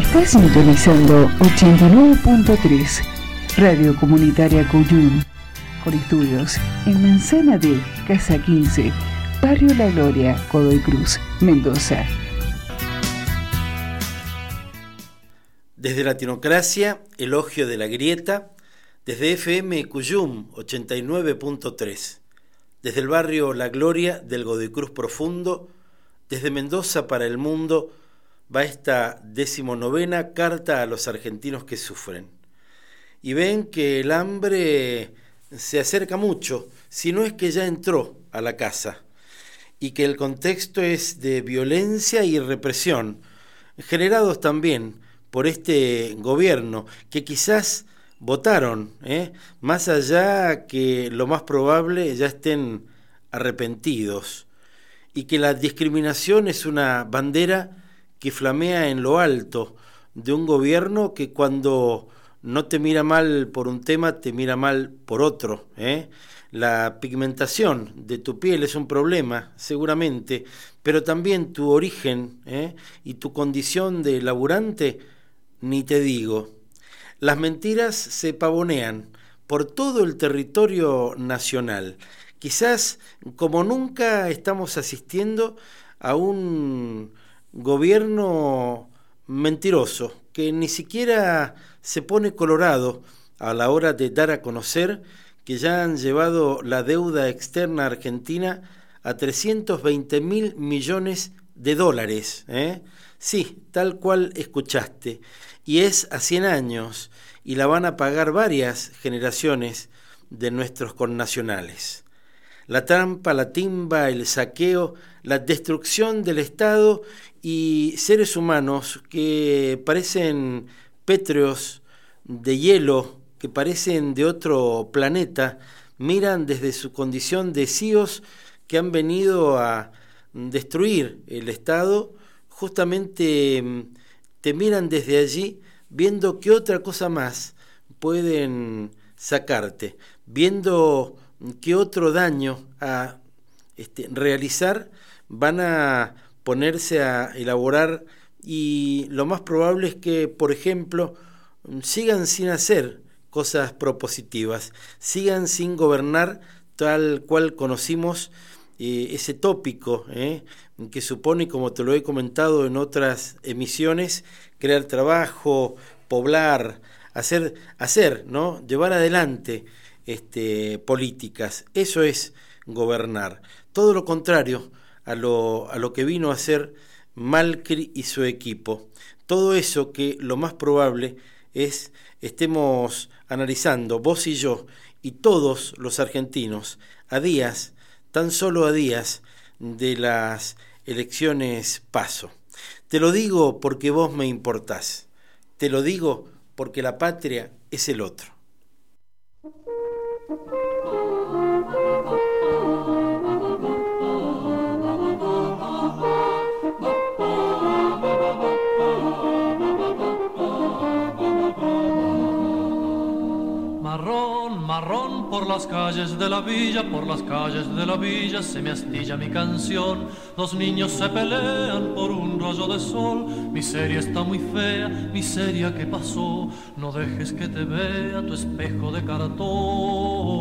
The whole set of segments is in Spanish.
Está sintonizando 89.3 Radio Comunitaria Cuyum, con estudios en Manzana de Casa 15, Barrio La Gloria, Codoy Cruz, Mendoza. Desde Latinocracia, Elogio de la Grieta, desde FM Cuyum 89.3, desde el barrio La Gloria del Godoy Cruz Profundo, desde Mendoza para el mundo, va esta decimonovena carta a los argentinos que sufren. Y ven que el hambre se acerca mucho, si no es que ya entró a la casa, y que el contexto es de violencia y represión, generados también por este gobierno, que quizás votaron, ¿eh? más allá que lo más probable ya estén arrepentidos, y que la discriminación es una bandera que flamea en lo alto de un gobierno que cuando no te mira mal por un tema, te mira mal por otro. ¿eh? La pigmentación de tu piel es un problema, seguramente, pero también tu origen ¿eh? y tu condición de laburante, ni te digo. Las mentiras se pavonean por todo el territorio nacional. Quizás como nunca estamos asistiendo a un gobierno mentiroso, que ni siquiera se pone colorado a la hora de dar a conocer que ya han llevado la deuda externa argentina a 320 mil millones de dólares. ¿eh? Sí, tal cual escuchaste. Y es a 100 años y la van a pagar varias generaciones de nuestros connacionales. La trampa, la timba, el saqueo, la destrucción del Estado y seres humanos que parecen pétreos de hielo, que parecen de otro planeta, miran desde su condición de cíos que han venido a destruir el Estado, justamente mm, te miran desde allí viendo qué otra cosa más pueden sacarte, viendo qué otro daño a este, realizar van a ponerse a elaborar y lo más probable es que, por ejemplo, sigan sin hacer cosas propositivas, sigan sin gobernar tal cual conocimos eh, ese tópico eh, que supone, como te lo he comentado en otras emisiones, crear trabajo, poblar, hacer, hacer, ¿no? llevar adelante este, políticas. Eso es gobernar. Todo lo contrario a lo, a lo que vino a hacer Malcri y su equipo. Todo eso que lo más probable es estemos analizando vos y yo y todos los argentinos a días, tan solo a días de las elecciones paso. Te lo digo porque vos me importás. Te lo digo porque la patria es el otro. Música por las calles de la villa, por las calles de la villa se me astilla mi canción. Los niños se pelean por un rayo de sol. Miseria está muy fea, miseria que pasó. No dejes que te vea tu espejo de cartón.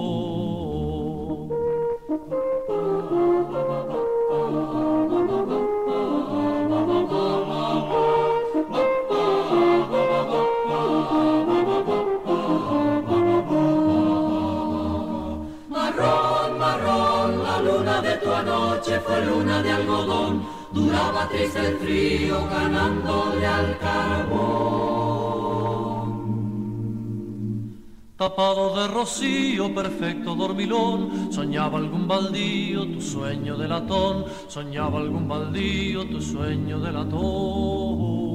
Tapado de rocío, perfecto dormilón, soñaba algún baldío, tu sueño de latón, soñaba algún baldío, tu sueño de latón.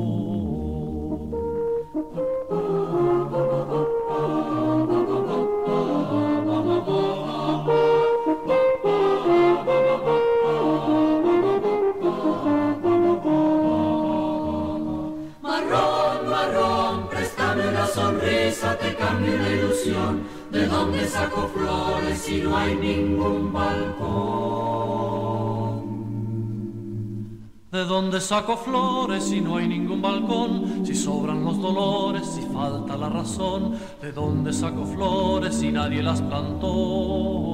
¿De dónde saco flores si no hay ningún balcón? ¿De dónde saco flores si no hay ningún balcón? Si sobran los dolores, si falta la razón. ¿De dónde saco flores si nadie las plantó?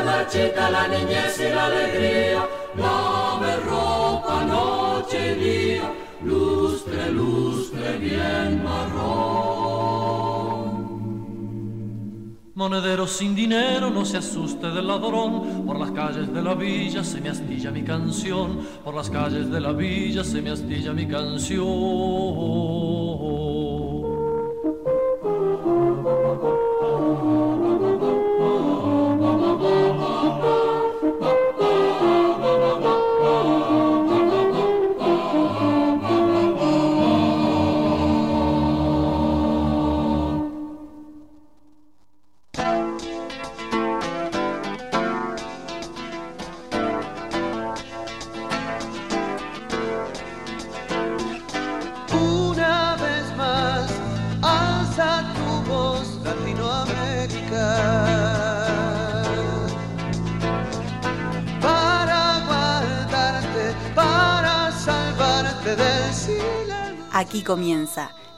Se marchita la niñez y la alegría, lave ropa noche y día, lustre, lustre bien marrón. Monedero sin dinero, no se asuste del ladrón. Por las calles de la villa se me astilla mi canción. Por las calles de la villa se me astilla mi canción.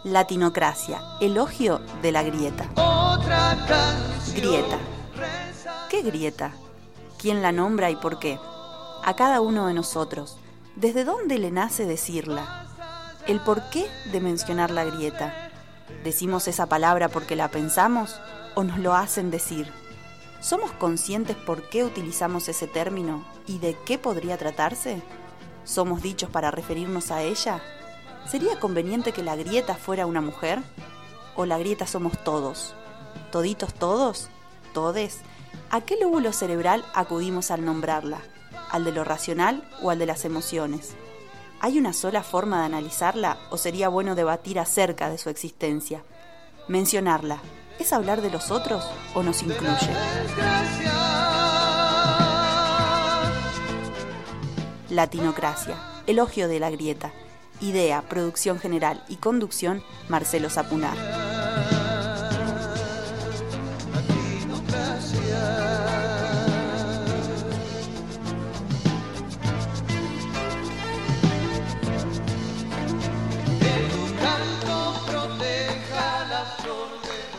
Latinocracia, elogio de la grieta. Grieta. ¿Qué grieta? ¿Quién la nombra y por qué? A cada uno de nosotros. ¿Desde dónde le nace decirla? ¿El por qué de mencionar la grieta? ¿Decimos esa palabra porque la pensamos o nos lo hacen decir? ¿Somos conscientes por qué utilizamos ese término y de qué podría tratarse? ¿Somos dichos para referirnos a ella? ¿Sería conveniente que la grieta fuera una mujer? ¿O la grieta somos todos? ¿Toditos todos? ¿Todes? ¿A qué lóbulo cerebral acudimos al nombrarla? ¿Al de lo racional o al de las emociones? ¿Hay una sola forma de analizarla o sería bueno debatir acerca de su existencia? Mencionarla, ¿es hablar de los otros o nos incluye? Latinocracia, elogio de la grieta Idea, producción general y conducción, Marcelo Zapunar.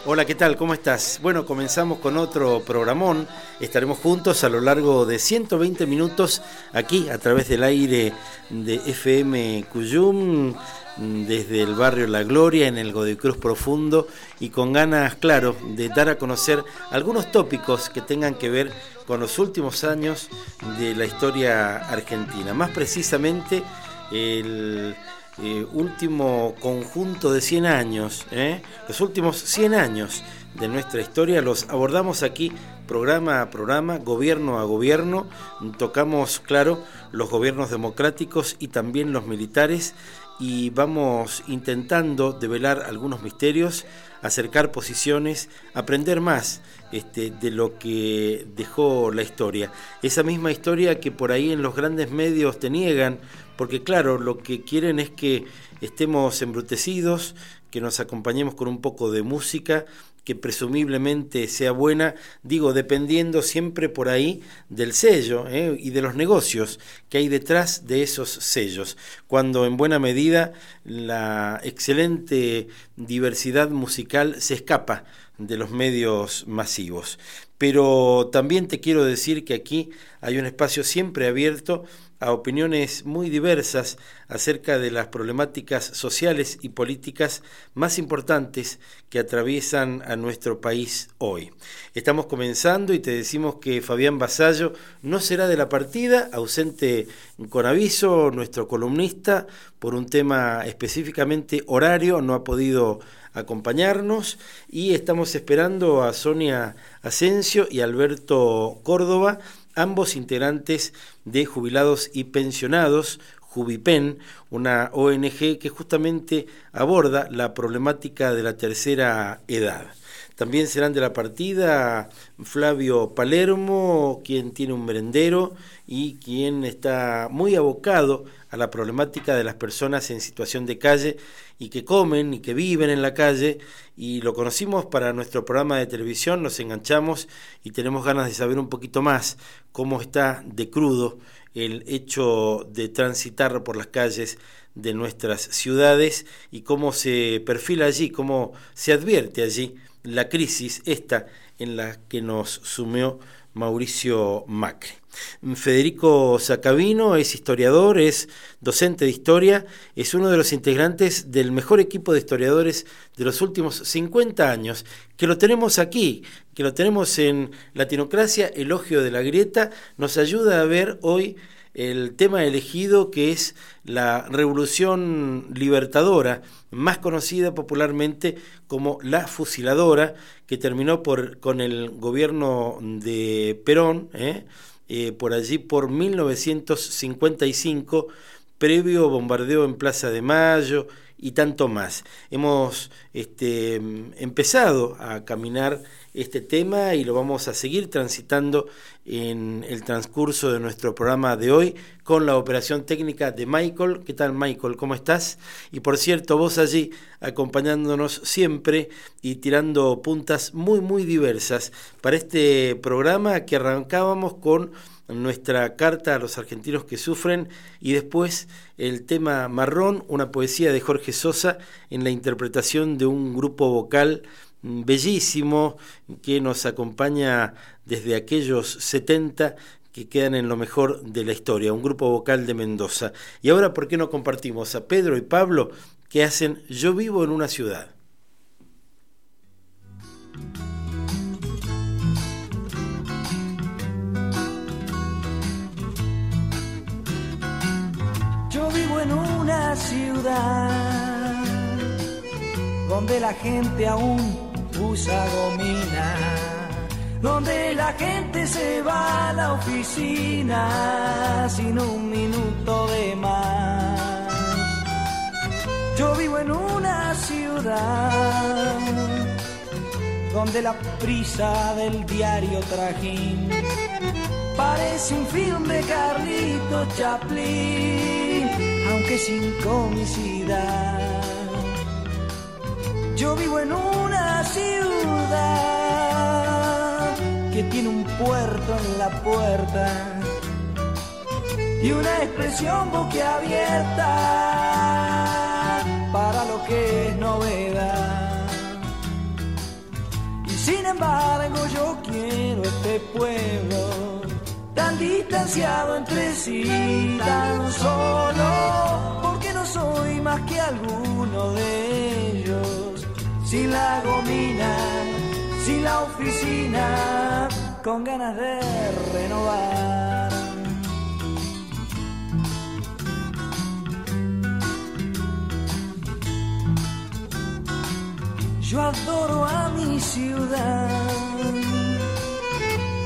Hola, ¿qué tal? ¿Cómo estás? Bueno, comenzamos con otro programón. Estaremos juntos a lo largo de 120 minutos aquí a través del aire de FM Cuyum, desde el barrio La Gloria, en el Godecruz Profundo, y con ganas, claro, de dar a conocer algunos tópicos que tengan que ver con los últimos años de la historia argentina. Más precisamente, el eh, último conjunto de 100 años, ¿eh? los últimos 100 años de nuestra historia los abordamos aquí programa a programa, gobierno a gobierno, tocamos, claro, los gobiernos democráticos y también los militares y vamos intentando develar algunos misterios, acercar posiciones, aprender más este, de lo que dejó la historia. Esa misma historia que por ahí en los grandes medios te niegan porque claro, lo que quieren es que estemos embrutecidos, que nos acompañemos con un poco de música, que presumiblemente sea buena, digo, dependiendo siempre por ahí del sello ¿eh? y de los negocios que hay detrás de esos sellos, cuando en buena medida la excelente diversidad musical se escapa de los medios masivos. Pero también te quiero decir que aquí hay un espacio siempre abierto a opiniones muy diversas acerca de las problemáticas sociales y políticas más importantes que atraviesan a nuestro país hoy. Estamos comenzando y te decimos que Fabián Basallo no será de la partida, ausente con aviso, nuestro columnista, por un tema específicamente horario, no ha podido acompañarnos y estamos esperando a Sonia Asensio y Alberto Córdoba ambos integrantes de jubilados y pensionados, Jubipen, una ONG que justamente aborda la problemática de la tercera edad. También serán de la partida Flavio Palermo, quien tiene un merendero y quien está muy abocado a la problemática de las personas en situación de calle y que comen y que viven en la calle y lo conocimos para nuestro programa de televisión, nos enganchamos y tenemos ganas de saber un poquito más cómo está de crudo el hecho de transitar por las calles de nuestras ciudades y cómo se perfila allí, cómo se advierte allí la crisis esta en la que nos sumió Mauricio Macri. Federico Sacavino es historiador, es docente de historia, es uno de los integrantes del mejor equipo de historiadores de los últimos 50 años, que lo tenemos aquí, que lo tenemos en Latinocracia, Elogio de la Grieta, nos ayuda a ver hoy el tema elegido que es la revolución libertadora, más conocida popularmente como la fusiladora, que terminó por, con el gobierno de Perón, ¿eh? Eh, por allí por 1955, previo bombardeo en Plaza de Mayo y tanto más. Hemos este, empezado a caminar este tema y lo vamos a seguir transitando en el transcurso de nuestro programa de hoy con la operación técnica de Michael. ¿Qué tal Michael? ¿Cómo estás? Y por cierto, vos allí acompañándonos siempre y tirando puntas muy, muy diversas para este programa que arrancábamos con nuestra carta a los argentinos que sufren y después el tema marrón, una poesía de Jorge Sosa en la interpretación de un grupo vocal bellísimo que nos acompaña desde aquellos 70 que quedan en lo mejor de la historia, un grupo vocal de Mendoza. Y ahora, ¿por qué no compartimos a Pedro y Pablo que hacen Yo vivo en una ciudad? Yo vivo en una ciudad donde la gente aún usa gomina, donde la gente se va a la oficina sin un minuto de más. Yo vivo en una ciudad donde la prisa del diario trajín parece un film de Carlito Chaplin, aunque sin comicidad. Yo vivo en una ciudad que tiene un puerto en la puerta y una expresión boquiabierta para lo que es novedad. Y sin embargo yo quiero este pueblo tan distanciado entre sí, tan solo, porque no soy más que alguno de ellos sin la gomina, sin la oficina, con ganas de renovar. Yo adoro a mi ciudad,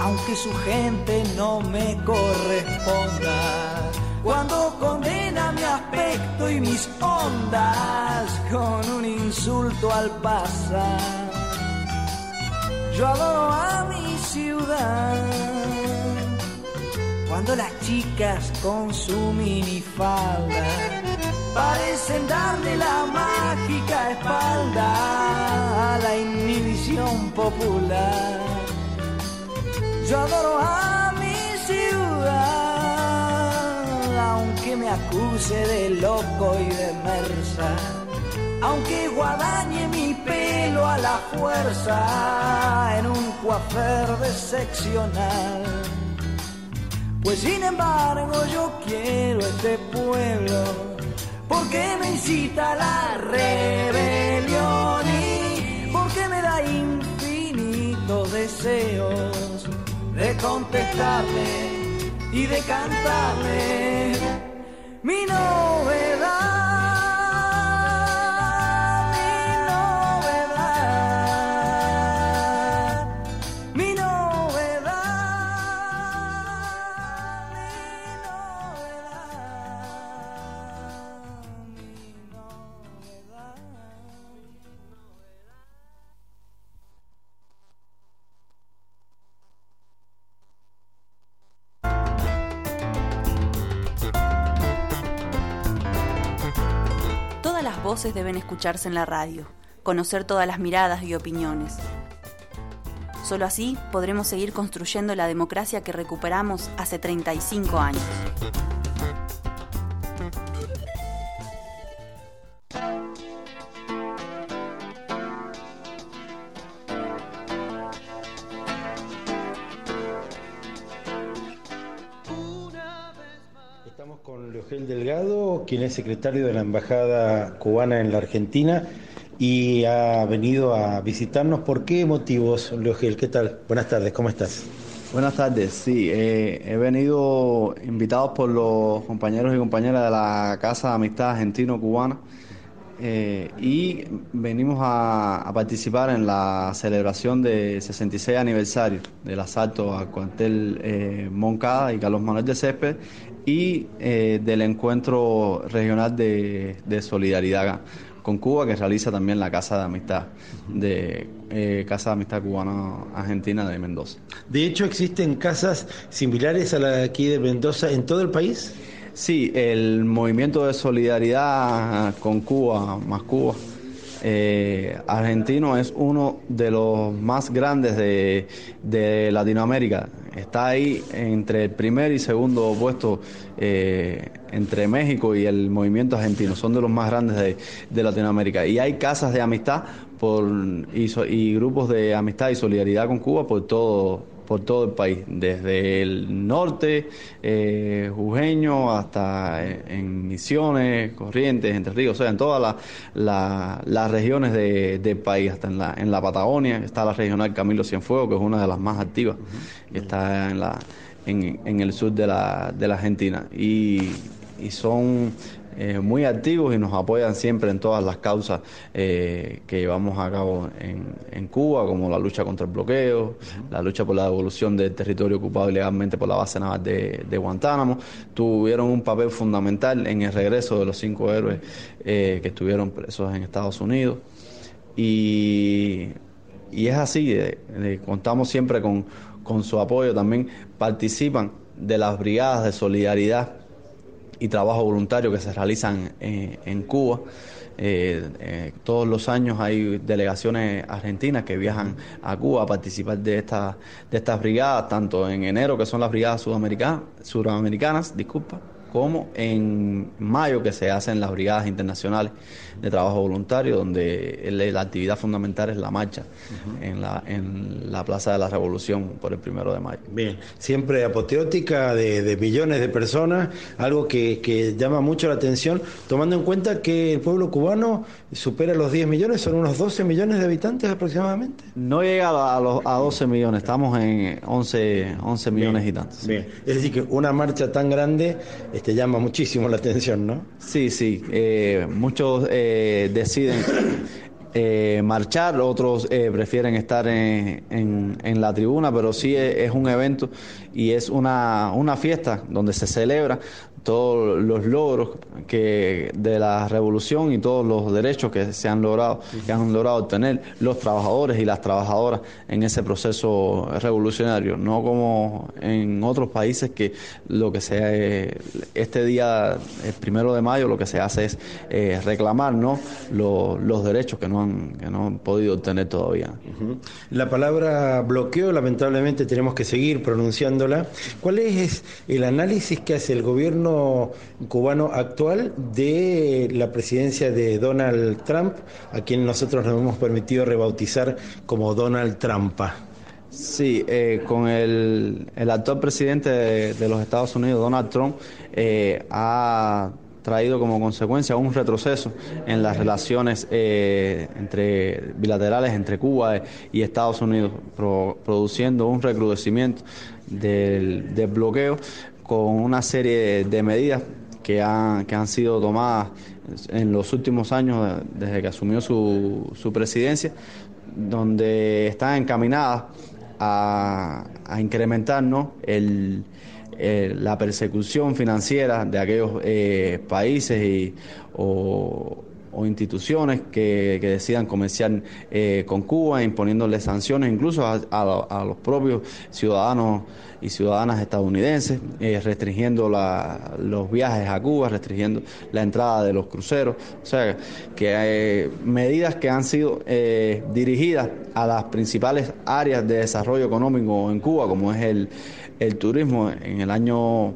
aunque su gente no me corresponda cuando condena mi aspecto y mis ondas con un insulto al pasar. Yo adoro a mi ciudad cuando las chicas con su minifalda parecen darle la mágica espalda a la inhibición popular. Yo adoro a mi ciudad aunque me acuse de loco y de mersa, aunque guadañe mi pelo a la fuerza en un coafer seccional. Pues sin embargo yo quiero este pueblo porque me incita a la rebelión y porque me da infinitos deseos de contestarle y de cantarle mi novedad. Deben escucharse en la radio, conocer todas las miradas y opiniones. Solo así podremos seguir construyendo la democracia que recuperamos hace 35 años. Quien es secretario de la Embajada Cubana en la Argentina y ha venido a visitarnos. ¿Por qué motivos, Leogel? ¿Qué tal? Buenas tardes, ¿cómo estás? Buenas tardes, sí, eh, he venido invitado por los compañeros y compañeras de la Casa de Amistad Argentino-Cubana eh, y venimos a, participar en la celebración del 66 aniversario del asalto al cuartel eh, Moncada y Carlos Manuel de Césped y eh, del encuentro regional de, solidaridad con Cuba que realiza también la Casa de Amistad de eh, Casa de Amistad Cubana Argentina de Mendoza. De hecho, existen casas similares a la de aquí de Mendoza en todo el país. Sí, el movimiento de solidaridad con Cuba, más Cuba, eh, argentino es uno de los más grandes de, de Latinoamérica. Está ahí entre el primer y segundo puesto eh, entre México y el movimiento argentino. Son de los más grandes de, Latinoamérica. Y hay casas de amistad por, y, y grupos de amistad y solidaridad con Cuba por todo por todo el país, desde el norte, eh, Jujeño, hasta en, Misiones, Corrientes, Entre Ríos, o sea, en todas las regiones del país, hasta en la, en la Patagonia, está la regional Camilo Cienfuegos, que es una de las más activas, que está en, la, en, el sur de la, de la Argentina. Y, y son eh, muy activos y nos apoyan siempre en todas las causas eh, que llevamos a cabo en, en, Cuba, como la lucha contra el bloqueo, la lucha por la devolución del territorio ocupado ilegalmente por la base naval de, de Guantánamo. Tuvieron un papel fundamental en el regreso de los cinco héroes eh, que estuvieron presos en Estados Unidos. Y, y es así, contamos siempre con, con su apoyo, también participan de las brigadas de solidaridad y trabajo voluntario que se realizan eh, en Cuba. Eh, eh, todos los años hay delegaciones argentinas que viajan a Cuba a participar de, esta, de estas brigadas, tanto en enero, que son las brigadas sudamericanas, sudamericanas disculpa, como en mayo, que se hacen las brigadas internacionales de trabajo voluntario, donde la actividad fundamental es la marcha en, la, en la Plaza de la Revolución por el primero de mayo. Bien, siempre apoteótica de, millones de personas, algo que, que, llama mucho la atención, tomando en cuenta que el pueblo cubano supera los 10 millones, son unos 12 millones de habitantes aproximadamente. No llega a, los, a 12 millones, estamos en 11, 11 millones y tantos. Bien, es decir, que una marcha tan grande este, llama muchísimo la atención, ¿no? Sí, sí, eh, muchos... Eh, deciden eh, marchar, otros eh, prefieren estar en, en, la tribuna, pero sí es, un evento y es una, una fiesta donde se celebra todos los logros que de la revolución y todos los derechos que se han logrado, que han logrado obtener los trabajadores y las trabajadoras en ese proceso revolucionario, no como en otros países que lo que se este día, el primero de mayo, lo que se hace es eh, reclamar ¿no? los, derechos que no han, que no han podido obtener todavía. La palabra bloqueo, lamentablemente tenemos que seguir pronunciándola. ¿Cuál es el análisis que hace el gobierno cubano actual de la presidencia de Donald Trump, a quien nosotros nos hemos permitido rebautizar como Donald Trumpa. Sí, eh, con el, actual presidente de, los Estados Unidos, Donald Trump, eh, ha traído como consecuencia un retroceso en las relaciones eh, entre bilaterales entre Cuba y Estados Unidos, produciendo un recrudecimiento del, del bloqueo con una serie de medidas que han, que han sido tomadas en los últimos años desde que asumió su, su presidencia, donde están encaminadas a, a incrementar el, la persecución financiera de aquellos eh, países y, o, o instituciones que, decidan comerciar eh, con Cuba, imponiéndole sanciones incluso a, los propios ciudadanos y ciudadanas estadounidenses, eh, restringiendo los viajes a Cuba, restringiendo la entrada de los cruceros. O sea, que medidas que han sido dirigidas a las principales áreas de desarrollo económico en Cuba, como es el, el turismo. En el año,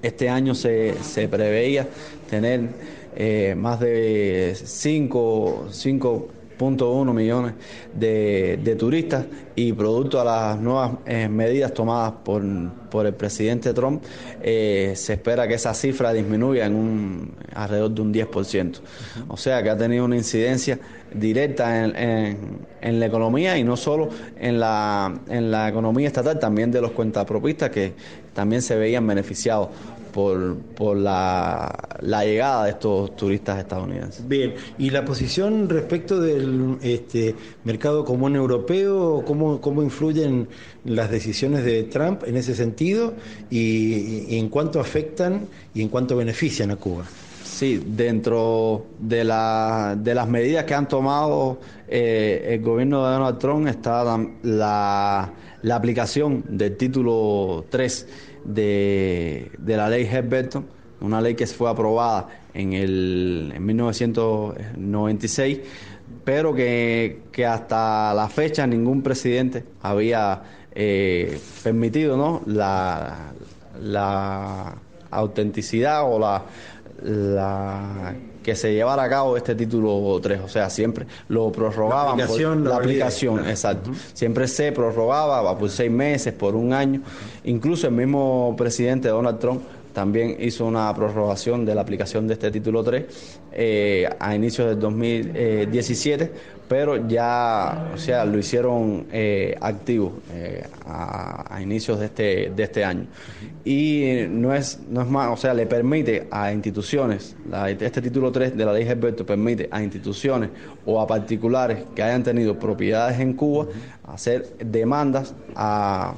este año se, se preveía tener eh, más de 5.1 millones de, turistas y producto a las nuevas eh, medidas tomadas por, por, el presidente Trump, eh, se espera que esa cifra disminuya en un alrededor de un 10%. O sea que ha tenido una incidencia directa en, en, la economía y no solo en la, en la economía estatal, también de los cuentapropistas que también se veían beneficiados por, por la, llegada de estos turistas estadounidenses. Bien, ¿y la posición respecto del este, mercado común europeo, cómo, cómo influyen las decisiones de Trump en ese sentido y, en cuánto afectan y en cuánto benefician a Cuba? Sí, dentro de, la, de las medidas que han tomado eh, el gobierno de Donald Trump está la, la aplicación del título 3 de, la ley Hedberton, una ley que fue aprobada en, el, en 1996, pero que, hasta la fecha ningún presidente había eh, permitido ¿no? la, la autenticidad o la, la que se llevara a cabo este título 3, o sea, siempre lo prorrogaban la aplicación, la, aplicación, exacto. Siempre se prorrogaba por seis meses, por un año. Incluso el mismo presidente Donald Trump también hizo una prorrogación de la aplicación de este título 3 eh, a inicios del 2017, pero ya, o sea, lo hicieron eh, activo eh, a, inicios de este, de este año. Y no es, no es más, o sea, le permite a instituciones, este título 3 de la ley Herberto permite a instituciones o a particulares que hayan tenido propiedades en Cuba hacer demandas a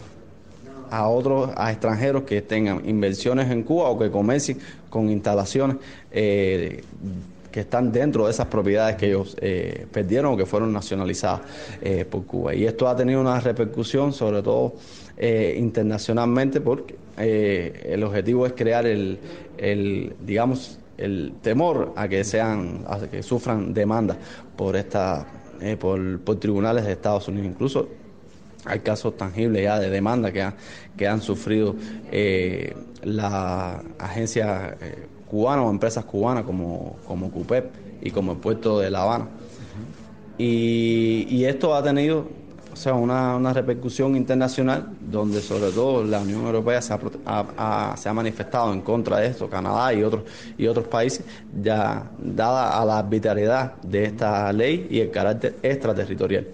a otros, a extranjeros que tengan inversiones en Cuba o que comercien con instalaciones eh, que están dentro de esas propiedades que ellos eh, perdieron o que fueron nacionalizadas eh, por Cuba. Y esto ha tenido una repercusión, sobre todo internacionalmente, porque el objetivo es crear el, el, digamos, el temor a que sean, a que sufran demandas por esta, por, por tribunales de Estados Unidos, incluso hay casos tangibles ya de demanda que, han sufrido eh, las agencias eh, cubanas o empresas cubanas como, como CUPEP y como el puerto de La Habana. Y, esto ha tenido o sea, una, repercusión internacional donde sobre todo la Unión Europea se ha, se ha manifestado en contra de esto, Canadá y otros, y otros países, ya dada a la arbitrariedad de esta ley y el carácter extraterritorial.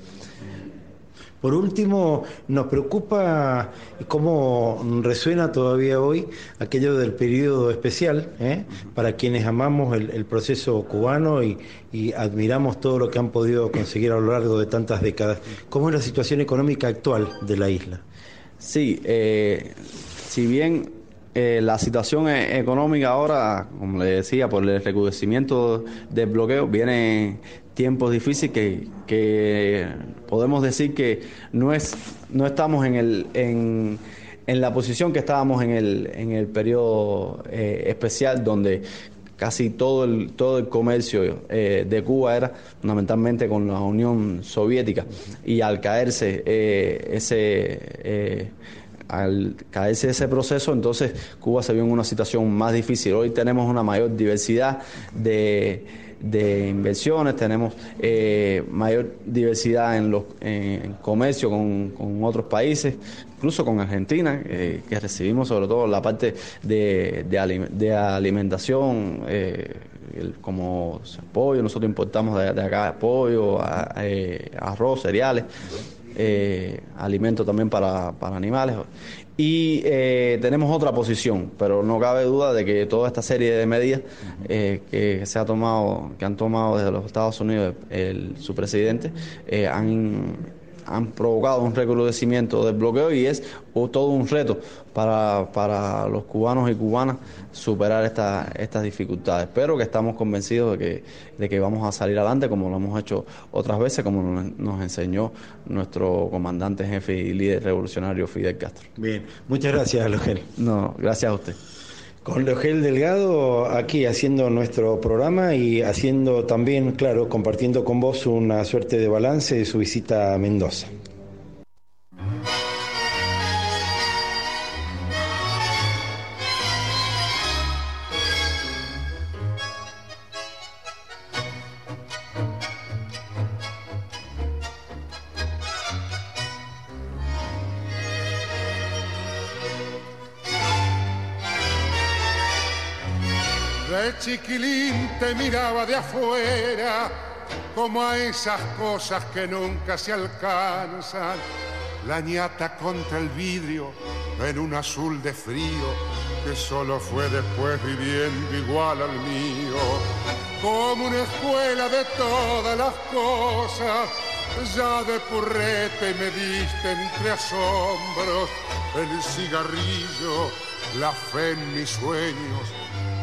Por último, nos preocupa cómo resuena todavía hoy aquello del periodo especial, ¿eh? para quienes amamos el, proceso cubano y, admiramos todo lo que han podido conseguir a lo largo de tantas décadas. ¿Cómo es la situación económica actual de la isla? Sí, eh, si bien eh, la situación e-, económica ahora, como le decía, por el recrudecimiento del bloqueo, viene tiempos difíciles que, podemos decir que no es no estamos en el en, en la posición que estábamos en el en el periodo eh, especial donde casi todo el todo el comercio eh, de Cuba era fundamentalmente con la Unión Soviética y al caerse eh, ese al caerse ese proceso, entonces Cuba se vio en una situación más difícil. Hoy tenemos una mayor diversidad de, de inversiones, tenemos eh, mayor diversidad en los en comercio con, con, otros países, incluso con Argentina, eh, que recibimos sobre todo la parte de, de, alimentación. Eh, como pollo, nosotros importamos de, acá pollo, arroz, cereales, alimentos también para, para animales. Y eh, tenemos otra posición, pero no cabe duda de que toda esta serie de medidas eh, que se ha tomado, que han tomado desde los Estados Unidos el, su presidente, eh, han han provocado un recrudecimiento del bloqueo y es todo un reto para, para los cubanos y cubanas superar esta, estas dificultades. Pero que estamos convencidos de que, de que vamos a salir adelante como lo hemos hecho otras veces, como nos, enseñó nuestro comandante jefe y líder revolucionario Fidel Castro. Bien, muchas gracias, Logel. No, gracias a usted. Con Logel Delgado aquí haciendo nuestro programa y haciendo también, claro, compartiendo con vos una suerte de balance de su visita a Mendoza. Miraba de afuera como a esas cosas que nunca se alcanzan. La ñata contra el vidrio en un azul de frío que solo fue después viviendo igual al mío. Como una escuela de todas las cosas, ya de purrete me diste entre asombros el cigarrillo, la fe en mis sueños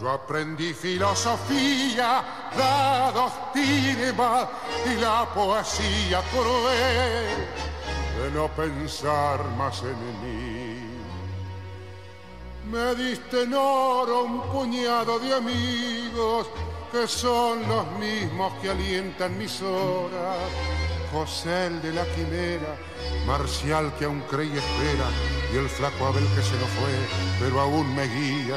yo aprendí filosofía, la doctrina y la poesía cruel de no pensar más en mí. Me diste en oro un puñado de amigos que son los mismos que alientan mis horas. José el de la quimera, Marcial que aún cree y espera, y el flaco Abel que se lo fue, pero aún me guía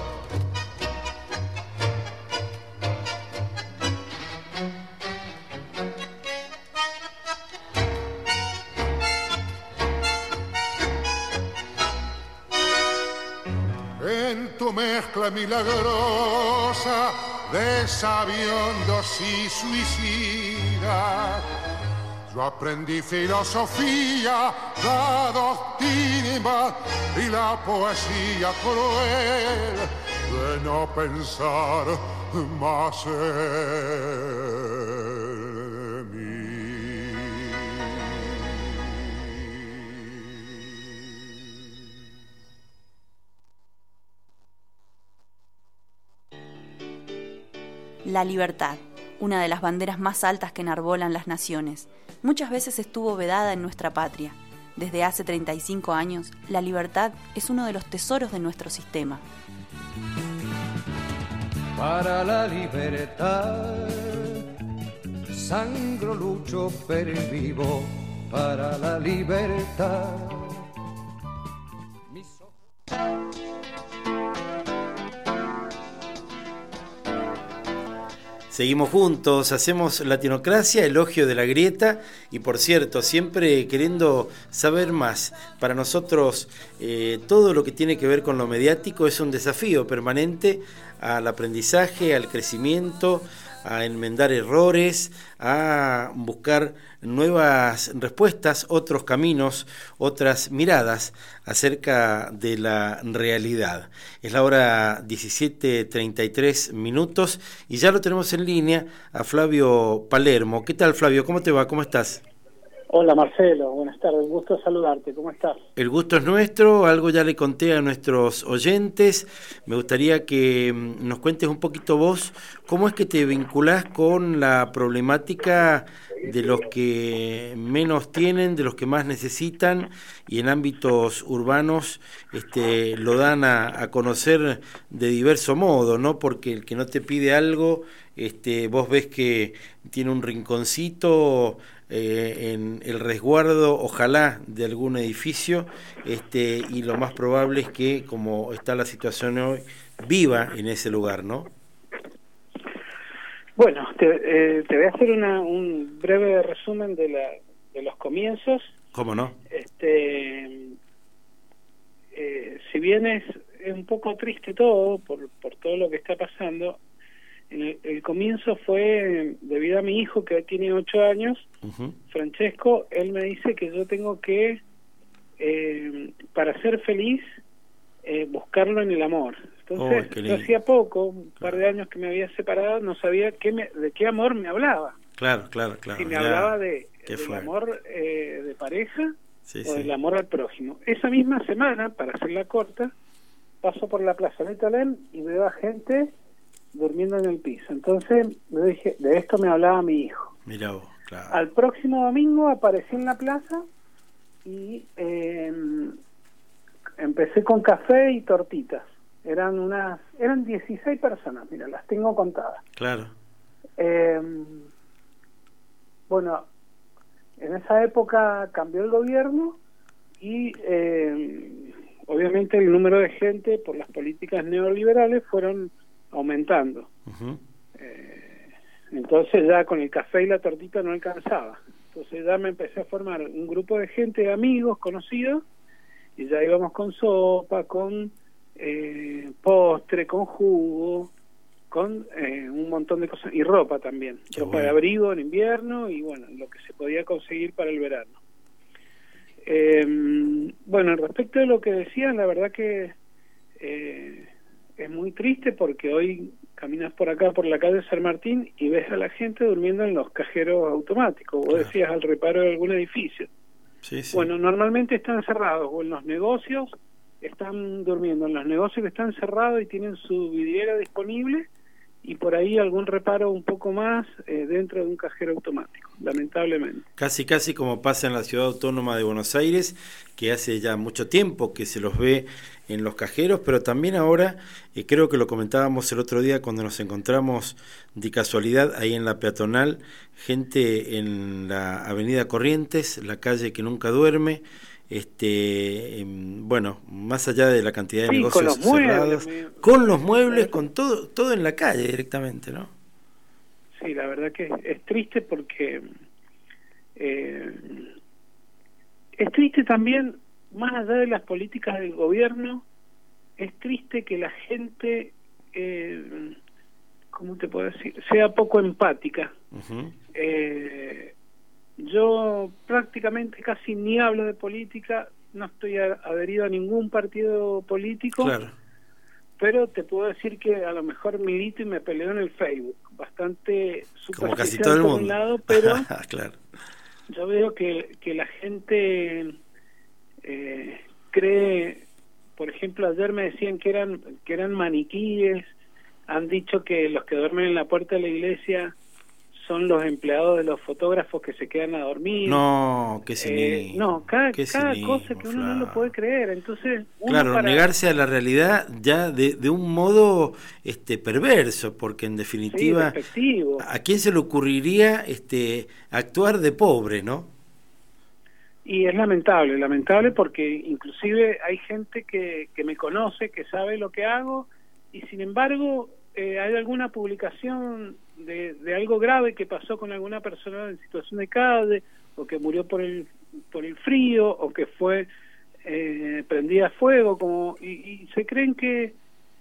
Mezcla milagrosa de sabiondos y suicidas. Yo aprendí filosofía, la doctrina y la poesía cruel de no pensar más en La libertad, una de las banderas más altas que enarbolan las naciones, muchas veces estuvo vedada en nuestra patria. Desde hace 35 años, la libertad es uno de los tesoros de nuestro sistema. Para la libertad, sangro lucho per vivo, para la libertad. Seguimos juntos, hacemos Latinocracia, elogio de la grieta y por cierto, siempre queriendo saber más. Para nosotros eh, todo lo que tiene que ver con lo mediático es un desafío permanente al aprendizaje, al crecimiento, a enmendar errores, a buscar nuevas respuestas, otros caminos, otras miradas acerca de la realidad. Es la hora 17.33 minutos y ya lo tenemos en línea a Flavio Palermo. ¿Qué tal Flavio? ¿Cómo te va? ¿Cómo estás? Hola Marcelo, buenas tardes, un gusto saludarte, ¿cómo estás? El gusto es nuestro, algo ya le conté a nuestros oyentes, me gustaría que mm, nos cuentes un poquito vos cómo es que te vinculás con la problemática de los que menos tienen, de los que más necesitan y en ámbitos urbanos este, lo dan a, a conocer de diverso modo, ¿no? Porque el que no te pide algo, este, vos ves que tiene un rinconcito eh, en el resguardo, ojalá, de algún edificio, este, y lo más probable es que, como está la situación hoy, viva en ese lugar, ¿no? Bueno, te, eh, te voy a hacer una, un breve resumen de, la, de los comienzos. ¿Cómo no? Este, eh, si bien es, es, un poco triste todo por, por todo lo que está pasando, el, el, comienzo fue debido a mi hijo que tiene ocho años, Francesco, él me dice que yo tengo que, eh, para ser feliz, eh, buscarlo en el amor. Entonces, oh, yo hacía poco, un par de años que me había separado, no sabía qué me, de qué amor me hablaba. Claro, claro, claro. Si me hablaba de, del amor eh, de pareja sí, o del amor al prójimo. Esa misma semana, para hacerla corta, paso por la Plaza Netolén y veo a gente durmiendo en el piso. Entonces me dije, de esto me hablaba mi hijo. Mira vos, claro. Al próximo domingo aparecí en la plaza y eh, empecé con café y tortitas. Eran unas, eran 16 personas, mira, las tengo contadas. Claro. Eh, bueno, en esa época cambió el gobierno y eh, obviamente el número de gente por las políticas neoliberales fueron aumentando. eh, entonces ya con el café y la tortita no alcanzaba. Entonces ya me empecé a formar un grupo de gente, de amigos, conocidos, y ya íbamos con sopa, con eh, postre, con jugo, con eh, un montón de cosas, y ropa también, Qué ropa bueno. de abrigo en invierno y bueno, lo que se podía conseguir para el verano. Eh, bueno, respecto de lo que decían, la verdad que eh, es muy triste porque hoy caminas por acá, por la calle San Martín, y ves a la gente durmiendo en los cajeros automáticos. Vos decías al reparo de algún edificio. Sí, sí. Bueno, normalmente están cerrados, o en los negocios están durmiendo, en los negocios que están cerrados y tienen su vidriera disponible, y por ahí algún reparo un poco más eh, dentro de un cajero automático, lamentablemente. Casi, casi como pasa en la ciudad autónoma de Buenos Aires, que hace ya mucho tiempo que se los ve en los cajeros, pero también ahora, eh, creo que lo comentábamos el otro día cuando nos encontramos de casualidad ahí en la peatonal, gente en la avenida Corrientes, la calle que nunca duerme, este em, bueno más allá de la cantidad de Sí, con negocios los muebles, cerrados me- con los muebles con todo todo en la calle directamente no Sí, la verdad que es triste porque eh, es triste también, más allá de las políticas del gobierno, es triste que la gente, eh, ¿cómo te puedo decir?, sea poco empática. Ujú. Eh, yo prácticamente casi ni hablo de política, no estoy adherido a ningún partido político claro. pero te puedo decir que a lo mejor milito y me peleo en el Facebook, bastante como casi superficial todo el por mundo. un lado, pero claro. yo veo que, que la gente eh, cree, por ejemplo, ayer me decían que eran que eran maniquíes, han dicho que los que duermen en la puerta de la iglesia son los empleados de los fotógrafos que se quedan a dormir. no qué Eh, no, cada, cada cinismo, cosa que uno no lo puede creer. Entonces, uno Claro, para- negarse a la realidad ya de, de un modo este perverso, porque en sí, definitiva, despectivo. ¿a quién se le ocurriría este actuar de pobre, no? Y es lamentable, lamentable porque inclusive hay gente que, que me conoce, que sabe lo que hago y sin embargo eh, hay alguna publicación de, de algo grave que pasó con alguna persona en situación de calle o que murió por el, por el frío o que fue eh, prendida a fuego como y, y se creen que,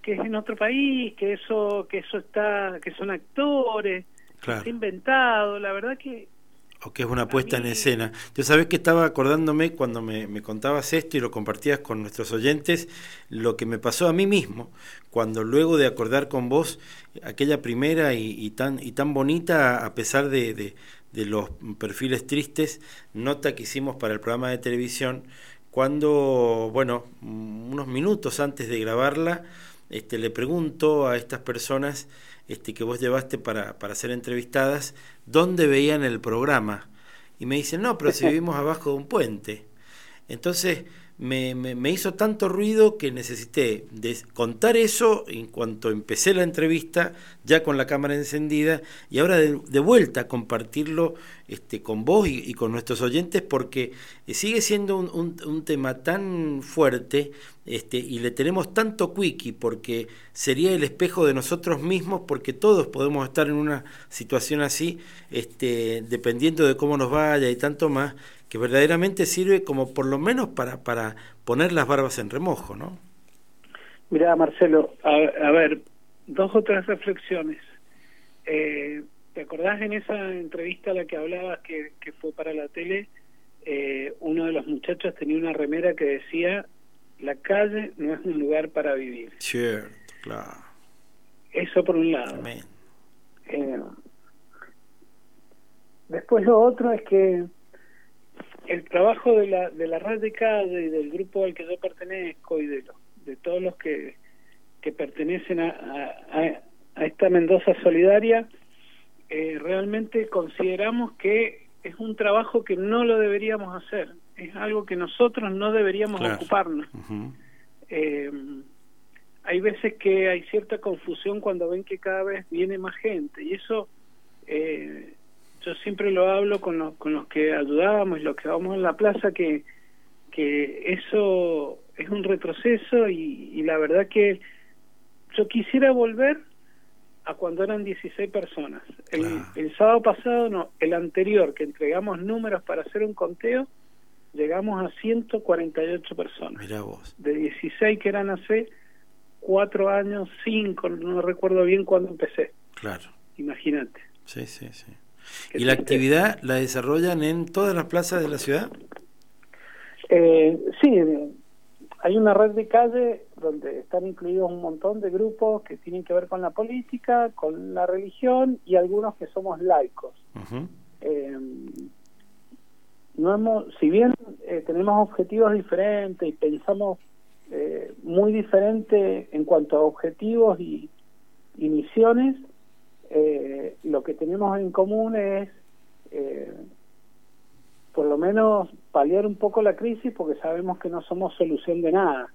que es en otro país, que eso que eso está que son actores, que Claro. está inventado, la verdad que O que es una puesta en escena. Yo sabés que estaba acordándome cuando me, me contabas esto y lo compartías con nuestros oyentes, lo que me pasó a mí mismo, cuando luego de acordar con vos aquella primera y, y tan, y tan bonita, a pesar de, de, de los perfiles tristes, nota que hicimos para el programa de televisión, cuando, bueno, unos minutos antes de grabarla, este, le pregunto a estas personas este, que vos llevaste para, para ser entrevistadas, dónde veían el programa. Y me dicen, no, pero si vivimos abajo de un puente. Entonces, me, me, hizo tanto ruido que necesité contar eso en cuanto empecé la entrevista, ya con la cámara encendida, y ahora de, vuelta compartirlo este, con vos y, con nuestros oyentes, porque sigue siendo un, un, tema tan fuerte este, y le tenemos tanto quickie, porque sería el espejo de nosotros mismos, porque todos podemos estar en una situación así, este, dependiendo de cómo nos vaya y tanto más que verdaderamente sirve como por lo menos para, para poner las barbas en remojo, ¿no? Mira, Marcelo, a, ver, dos o tres reflexiones. Eh, ¿Te acordás en esa entrevista a la que hablabas que, que fue para la tele? Eh, uno de los muchachos tenía una remera que decía, la calle no es un lugar para vivir. Cierto, claro. Eso por un lado. Eh, después lo otro es que el trabajo de la, de la red de calle y del grupo al que yo pertenezco y de, de todos los que, que pertenecen a, a, esta Mendoza Solidaria, eh, realmente consideramos que es un trabajo que no lo deberíamos hacer, es algo que nosotros no deberíamos ocuparnos. eh, hay veces que hay cierta confusión cuando ven que cada vez viene más gente y eso eh, yo siempre lo hablo con, los, con los que ayudábamos y los que vamos en la plaza, que, que eso es un retroceso y, la verdad que yo quisiera volver a cuando eran 16 personas. El, el, sábado pasado, no, el anterior, que entregamos números para hacer un conteo, llegamos a 148 personas. Mira vos. De 16 que eran hace cuatro años, cinco, no recuerdo bien cuándo empecé. Claro. Imagínate. Sí, sí, sí. ¿Y la actividad la desarrollan en todas las plazas de la ciudad? Eh, sí, hay una red de calle donde están incluidos un montón de grupos que tienen que ver con la política, con la religión y algunos que somos laicos. eh, no hemos, si bien eh, tenemos objetivos diferentes y pensamos eh, muy diferente en cuanto a objetivos y, y misiones, eh, lo que tenemos en común es eh, por lo menos paliar un poco la crisis porque sabemos que no somos solución de nada.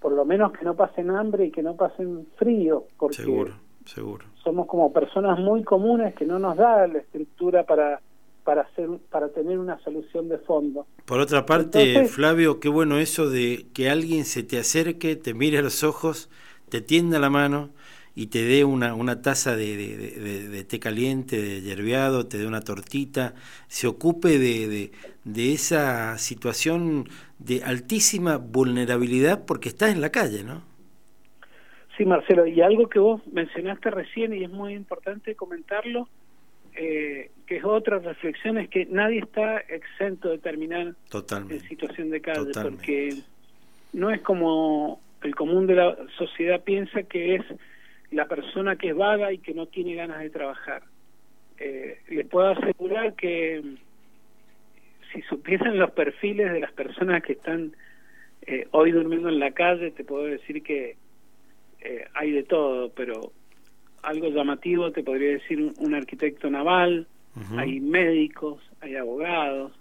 Por lo menos que no pasen hambre y que no pasen frío, porque seguro, seguro. somos como personas muy comunes que no nos da la estructura para para hacer para tener una solución de fondo. Por otra parte, Flavio, qué bueno eso de que alguien se te acerque, te mire a los ojos, te tienda la mano y te dé una, una taza de, de, té caliente, de yerbeado, te dé una tortita, se ocupe de, de, esa situación de altísima vulnerabilidad porque estás en la calle, ¿no? Sí, Marcelo, y algo que vos mencionaste recién y es muy importante comentarlo, eh, que es otra reflexión, es que nadie está exento de terminar en situación de calle, porque no es como el común de la sociedad piensa que es la persona que es vaga y que no tiene ganas de trabajar. Eh, les puedo asegurar que si supieran los perfiles de las personas que están eh, hoy durmiendo en la calle, te puedo decir que eh, hay de todo, pero algo llamativo te podría decir un, arquitecto naval, hay médicos, hay abogados,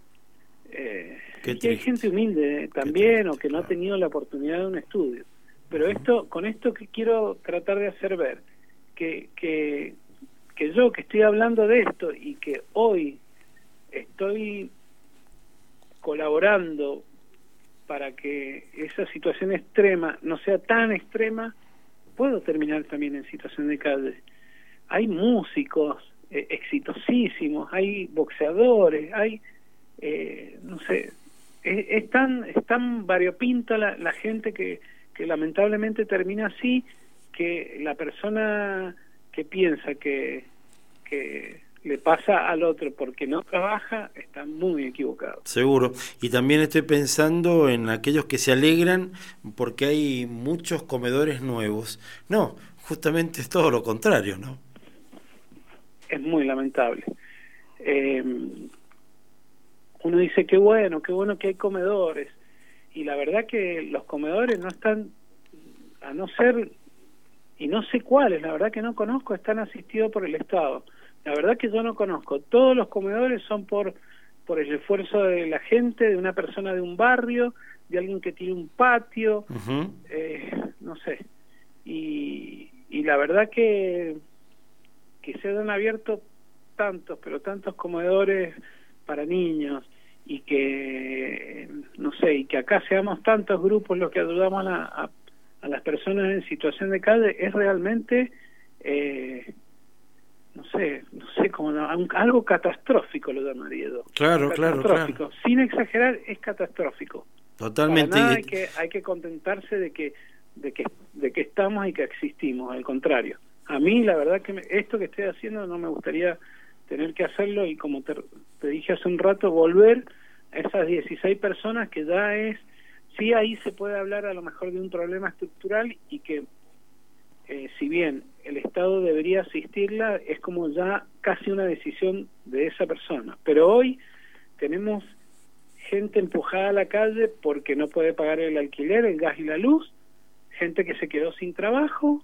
eh, y hay gente humilde también o que no ha tenido la oportunidad de un estudio. Pero esto, con esto que quiero tratar de hacer ver, que, que, que yo que estoy hablando de esto y que hoy estoy colaborando para que esa situación extrema no sea tan extrema, puedo terminar también en situación de calle. Hay músicos eh, exitosísimos, hay boxeadores, hay, eh, no sé, es, tan, es tan variopinta la, la gente que, que lamentablemente termina así, que la persona que piensa que, que le pasa al otro porque no trabaja está muy equivocado. Seguro. Y también estoy pensando en aquellos que se alegran porque hay muchos comedores nuevos. No, justamente es todo lo contrario, ¿no? Es muy lamentable. Eh, uno dice qué bueno, qué bueno que hay comedores, y la verdad que los comedores no están, a no ser, y no sé cuáles, la verdad que no conozco, están asistidos por el Estado. La verdad que yo no conozco. Todos los comedores son por, por el esfuerzo de la gente, de una persona de un barrio, de alguien que tiene un patio, eh, no sé. Y, y la verdad que, que se han abierto tantos, pero tantos comedores para niños y que, no sé, y que acá seamos tantos grupos los que ayudamos a, a, las personas en situación de calle, es realmente, eh, no sé, no sé cómo, algo catastrófico lo llamaría yo. Claro, claro, claro. Sin exagerar, es catastrófico. Totalmente. hay que, hay que contentarse de que, de que, de que estamos y que existimos, al contrario. A mí, la verdad que esto que estoy haciendo no me gustaría tener que hacerlo y como te, dije hace un rato, volver a esas 16 personas que ya es, sí ahí se puede hablar a lo mejor de un problema estructural y que eh, si bien el Estado debería asistirla, es como ya casi una decisión de esa persona. Pero hoy tenemos gente empujada a la calle porque no puede pagar el alquiler, el gas y la luz, gente que se quedó sin trabajo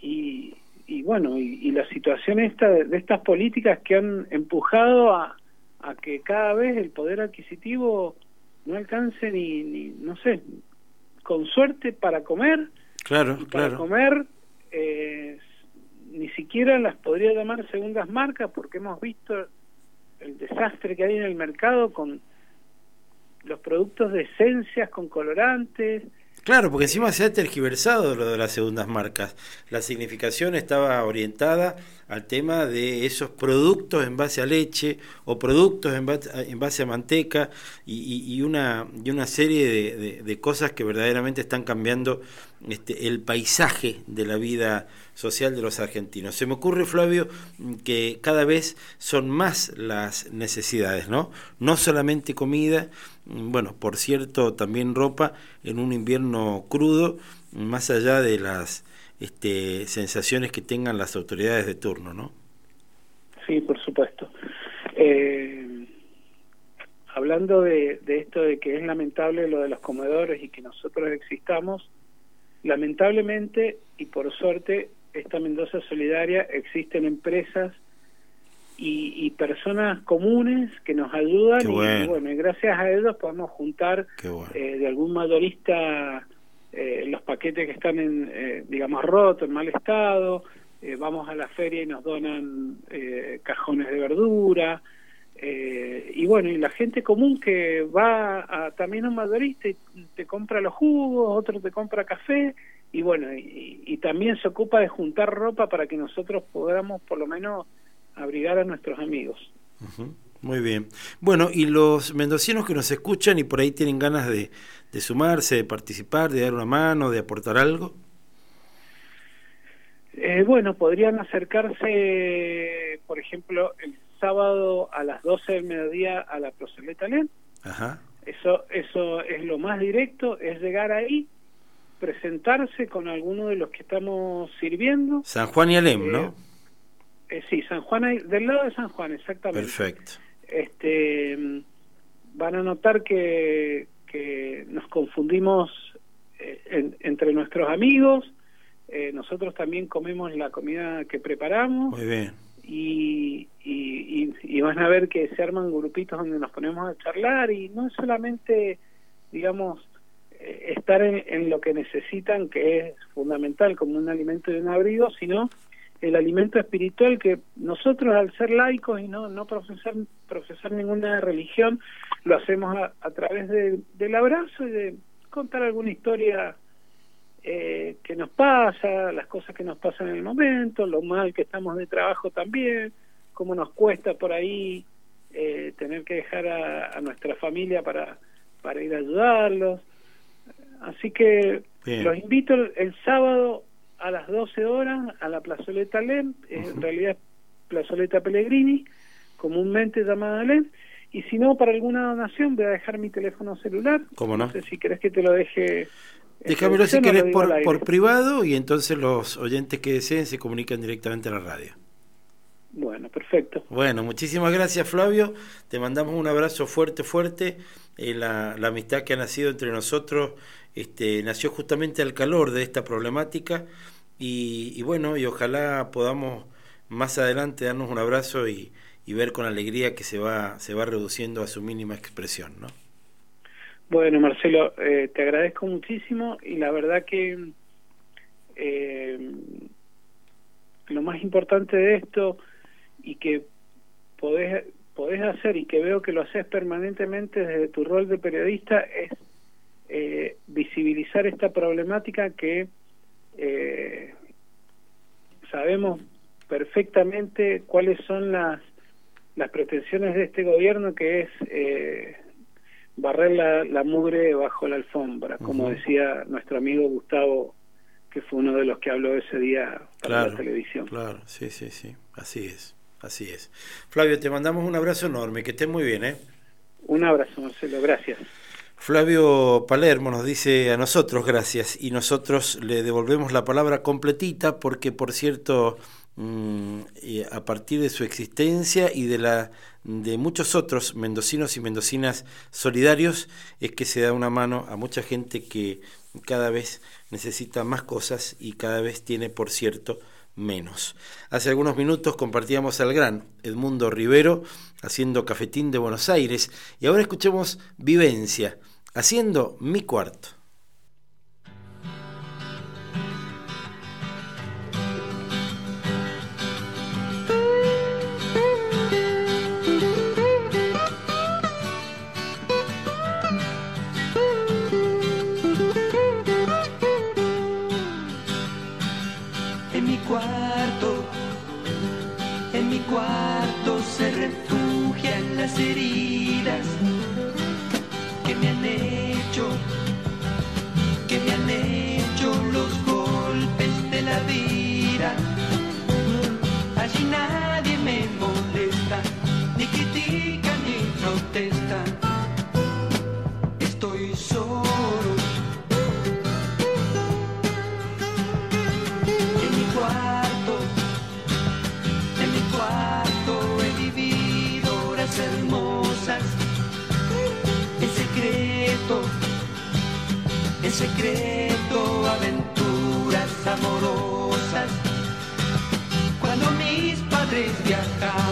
y, y bueno, y, la situación esta de, estas políticas que han empujado a, a que cada vez el poder adquisitivo no alcance ni, ni no sé, con suerte para comer. Claro, para comer eh, ni siquiera las podría llamar segundas marcas porque hemos visto el desastre que hay en el mercado con los productos de esencias, con colorantes, Claro, porque encima se ha tergiversado lo de las segundas marcas. La significación estaba orientada al tema de esos productos en base a leche o productos en base, a manteca y, una, y una serie de, cosas que verdaderamente están cambiando este, el paisaje de la vida social de los argentinos. Se me ocurre, Flavio, que cada vez son más las necesidades, ¿no? No solamente comida, bueno, por cierto, también ropa en un invierno crudo, más allá de las este, sensaciones que tengan las autoridades de turno, ¿no? Sí, por supuesto. Eh, hablando de, de esto de que es lamentable lo de los comedores y que nosotros existamos, lamentablemente y por suerte esta Mendoza Solidaria existen empresas y, personas comunes que nos ayudan y bueno. y gracias a ellos podemos juntar eh, de algún mayorista eh, los paquetes que están en eh, digamos rotos en mal estado vamos a la feria y nos donan cajones de verdura y bueno y la gente común que va a, también a un mayorista y te compra los jugos otro te compra café y bueno y, y también se ocupa de juntar ropa para que nosotros podamos por lo menos abrigar a nuestros amigos. Muy bien. Bueno, y los mendocinos que nos escuchan y por ahí tienen ganas de, sumarse, de participar, de dar una mano, de aportar algo. Eh, bueno, podrían acercarse, por ejemplo, el sábado a las 12 del mediodía a la Proceleta Len. Ajá. Eso, eso es lo más directo, es llegar ahí, presentarse con alguno de los que estamos sirviendo. San Juan y Alem, ¿no? Eh, eh, sí, San Juan, del lado de San Juan, exactamente. Perfecto. Este, van a notar que, que nos confundimos eh, entre nuestros amigos. Eh, nosotros también comemos la comida que preparamos. Muy bien. Y, y, y, van a ver que se arman grupitos donde nos ponemos a charlar y no es solamente, digamos, estar en, lo que necesitan, que es fundamental como un alimento y un abrigo, sino el alimento espiritual que nosotros al ser laicos y no no profesar profesar ninguna religión lo hacemos a, través del abrazo y de contar alguna historia eh, que nos pasa las cosas que nos pasan en el momento lo mal que estamos de trabajo también cómo nos cuesta por ahí eh, tener que dejar a, nuestra familia para para ir a ayudarlos así que los invito el sábado a las 12 horas a la plazoleta LEM, en realidad plazoleta Pellegrini, comúnmente llamada LEM, y si no, para alguna donación voy a dejar mi teléfono celular. ¿Cómo no? No sé si querés que te lo deje... Déjamelo si querés por, por privado y entonces los oyentes que deseen se comunican directamente a la radio. Bueno, perfecto. Bueno, muchísimas gracias Flavio. Te mandamos un abrazo fuerte, fuerte. Eh, la, la, amistad que ha nacido entre nosotros este, nació justamente al calor de esta problemática y, bueno, y ojalá podamos más adelante darnos un abrazo y, ver con alegría que se va, se va reduciendo a su mínima expresión, ¿no? Bueno, Marcelo, eh, te agradezco muchísimo y la verdad que eh, lo más importante de esto y que podés, podés hacer y que veo que lo haces permanentemente desde tu rol de periodista es eh, visibilizar esta problemática que eh, sabemos perfectamente cuáles son las las pretensiones de este gobierno que es eh, barrer la, la, mugre bajo la alfombra, como decía nuestro amigo Gustavo, que fue uno de los que habló ese día para la televisión. Claro, sí, sí, sí, así es, así es. Flavio, te mandamos un abrazo enorme, que estés muy bien, ¿eh? Un abrazo, Marcelo, gracias. Flavio Palermo nos dice a nosotros gracias y nosotros le devolvemos la palabra completita porque, por cierto, Mm, a partir de su existencia y de la de muchos otros mendocinos y mendocinas solidarios es que se da una mano a mucha gente que cada vez necesita más cosas y cada vez tiene por cierto menos. Hace algunos minutos compartíamos al gran Edmundo Rivero haciendo Cafetín de Buenos Aires y ahora escuchemos Vivencia haciendo mi cuarto. Me han hecho, secreto, aventuras amorosas. Cuando mis padres viajaban,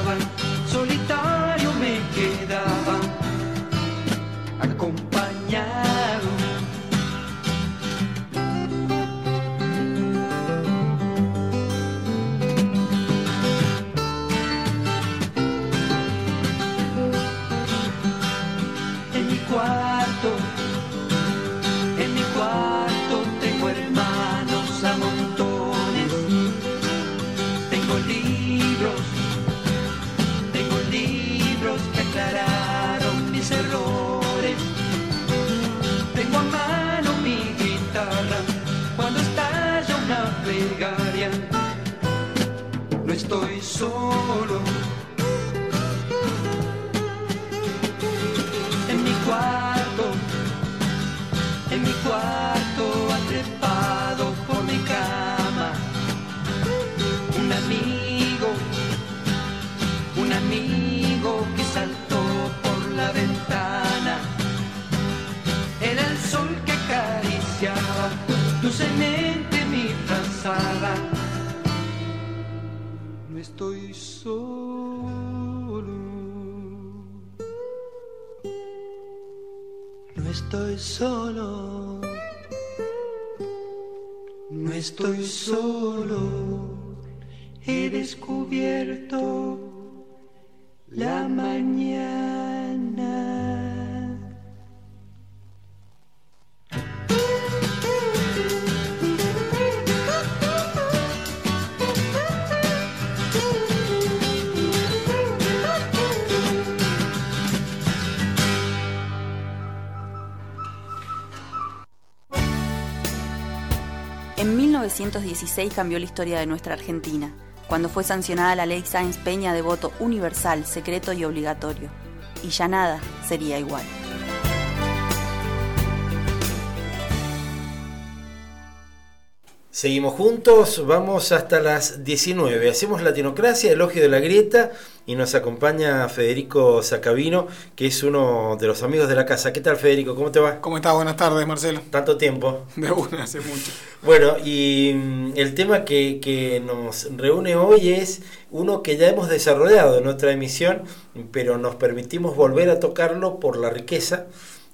solo. Estoy solo. No estoy solo. No estoy solo. He descubierto la mañana. En 1916 cambió la historia de nuestra Argentina, cuando fue sancionada la ley Sáenz Peña de voto universal, secreto y obligatorio. Y ya nada sería igual. Seguimos juntos, vamos hasta las 19. Hacemos Latinocracia, elogio de la grieta, y nos acompaña Federico Sacavino, que es uno de los amigos de la casa. ¿Qué tal, Federico? ¿Cómo te va? ¿Cómo estás? Buenas tardes, Marcelo. Tanto tiempo. De una, hace mucho. Bueno, y mm, el tema que, que nos reúne hoy es uno que ya hemos desarrollado en otra emisión, pero nos permitimos volver a tocarlo por la riqueza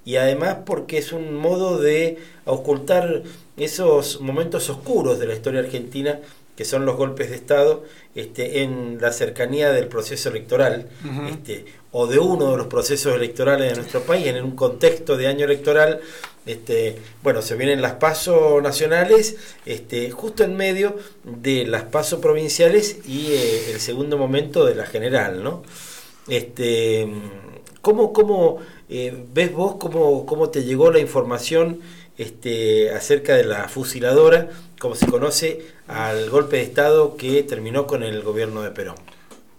y además porque es un modo de ocultar esos momentos oscuros de la historia argentina que son los golpes de Estado, este, en la cercanía del proceso electoral, este, o de uno de los procesos electorales de nuestro país, en un contexto de año electoral, este, bueno, se vienen las pasos nacionales, este, justo en medio de las pasos provinciales y eh, el segundo momento de la general, ¿no? Este, ¿Cómo, cómo eh, ves vos cómo, cómo te llegó la información este, acerca de la fusiladora, como se conoce, al golpe de Estado que terminó con el gobierno de Perón?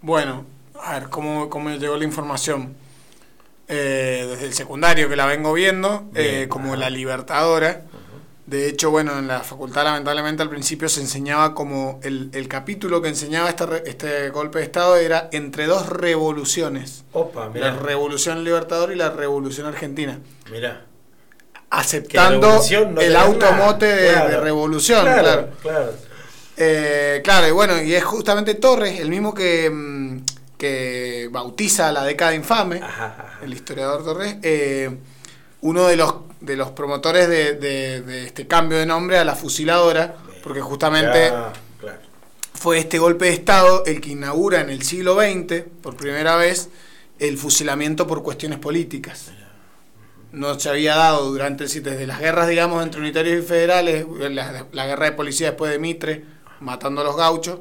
Bueno, a ver, ¿cómo, cómo llegó la información? Eh, desde el secundario que la vengo viendo, eh, como la libertadora. De hecho, bueno, en la facultad lamentablemente al principio se enseñaba como el, el capítulo que enseñaba este, este golpe de Estado era entre dos revoluciones. Opa, La revolución libertadora y la revolución argentina. Mira. Aceptando el automote de, revolución, claro. Claro, eh, claro. y bueno, y es justamente Torres, el mismo que, mm, que bautiza la década infame, el historiador Torres, eh, uno de los de los promotores de, este cambio de nombre a la fusiladora, porque justamente fue este golpe de Estado el que inaugura en el siglo XX, por primera vez, el fusilamiento por cuestiones políticas. No se había dado durante desde las guerras, digamos, entre unitarios y federales, la, guerra de policía después de Mitre, matando a los gauchos,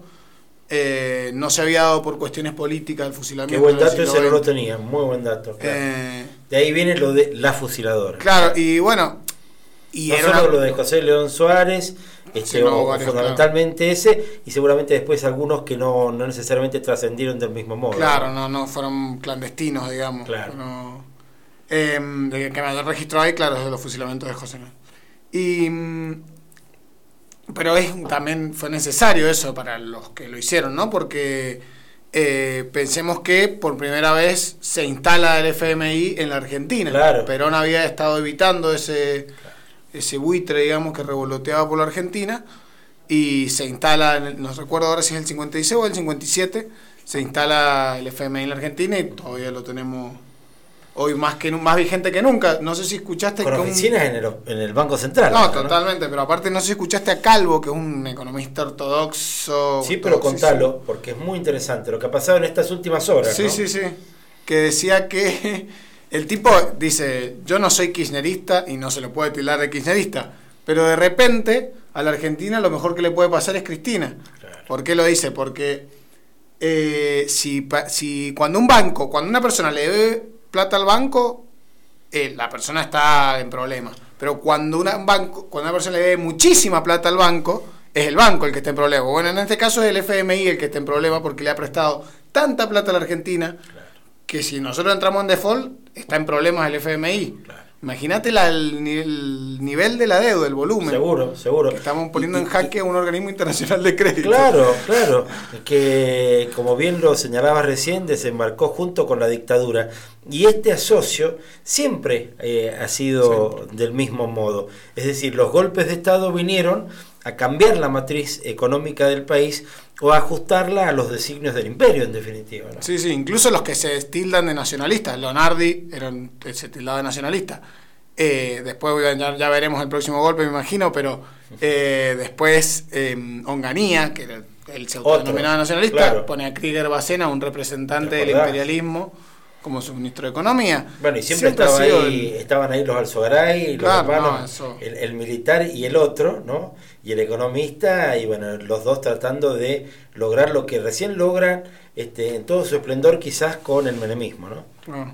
eh, no se había dado por cuestiones políticas el fusilamiento. Qué buen dato ese no lo tenía, muy buen dato. Eh, de ahí viene lo de la fusiladora. Claro, y bueno. Y no era solo lo de José León Suárez, este, fundamentalmente ese, y seguramente después algunos que no, no necesariamente trascendieron del mismo modo. Claro, no, no, fueron clandestinos, digamos. Claro. Eh, de que me registró ahí, claro, de los fusilamientos de José León. Y mm, pero es, también fue necesario eso para los que lo hicieron, ¿no? Porque eh, pensemos que por primera vez se instala el FMI en la Argentina. Claro. Perón había estado evitando ese, ese buitre, digamos, que revoloteaba por la Argentina y se instala, no recuerdo ahora si es el 56 o el 57, se instala el FMI en la Argentina y todavía lo tenemos hoy más que más vigente que nunca. No sé si escuchaste Con oficinas en, el, en el Banco Central. No, totalmente, pero aparte no sé si escuchaste a Calvo, que es un economista ortodoxo. Sí, pero contalo, porque es muy interesante lo que ha pasado en estas últimas horas. Sí, sí, sí. Que decía que el tipo dice, yo no soy kirchnerista y no se lo puede tildar de kirchnerista, pero de repente a la Argentina lo mejor que le puede pasar es Cristina. ¿Por qué lo dice? Porque eh, si, si cuando un banco, cuando una persona le debe plata al banco, eh, la persona está en problemas. Pero cuando, una banco, cuando una persona le debe muchísima plata al banco, es el banco el que está en problema. Bueno, en este caso es el FMI el que está en problema porque le ha prestado tanta plata a la Argentina que si nosotros entramos en default, está en problemas el FMI. Imagínate el, nivel de la deuda, el volumen. Seguro, seguro. estamos poniendo en jaque a un organismo internacional de crédito. Claro, claro. Que, como bien lo señalabas recién, desembarcó junto con la dictadura. Y este asocio siempre eh, ha sido del mismo modo. Es decir, los golpes de Estado vinieron a cambiar la matriz económica del país o ajustarla a los designios del imperio, en definitiva. Sí, sí, incluso los que se tildan de nacionalistas. Leonardi eran, se tildaba de nacionalista. Eh, después ya, veremos el próximo golpe, me imagino, pero eh, después eh, Onganía, que era, él se autodenominaba nacionalista, pone a Krieger Bacena, un representante del imperialismo como su ministro de Economía. Bueno, y siempre, estaban ahí los Alzogaray, los hermanos, el, militar y el otro, ¿no? Y el economista, y bueno, los dos tratando de lograr lo que recién logran este, en todo su esplendor, quizás con el menemismo, ¿no? Ah.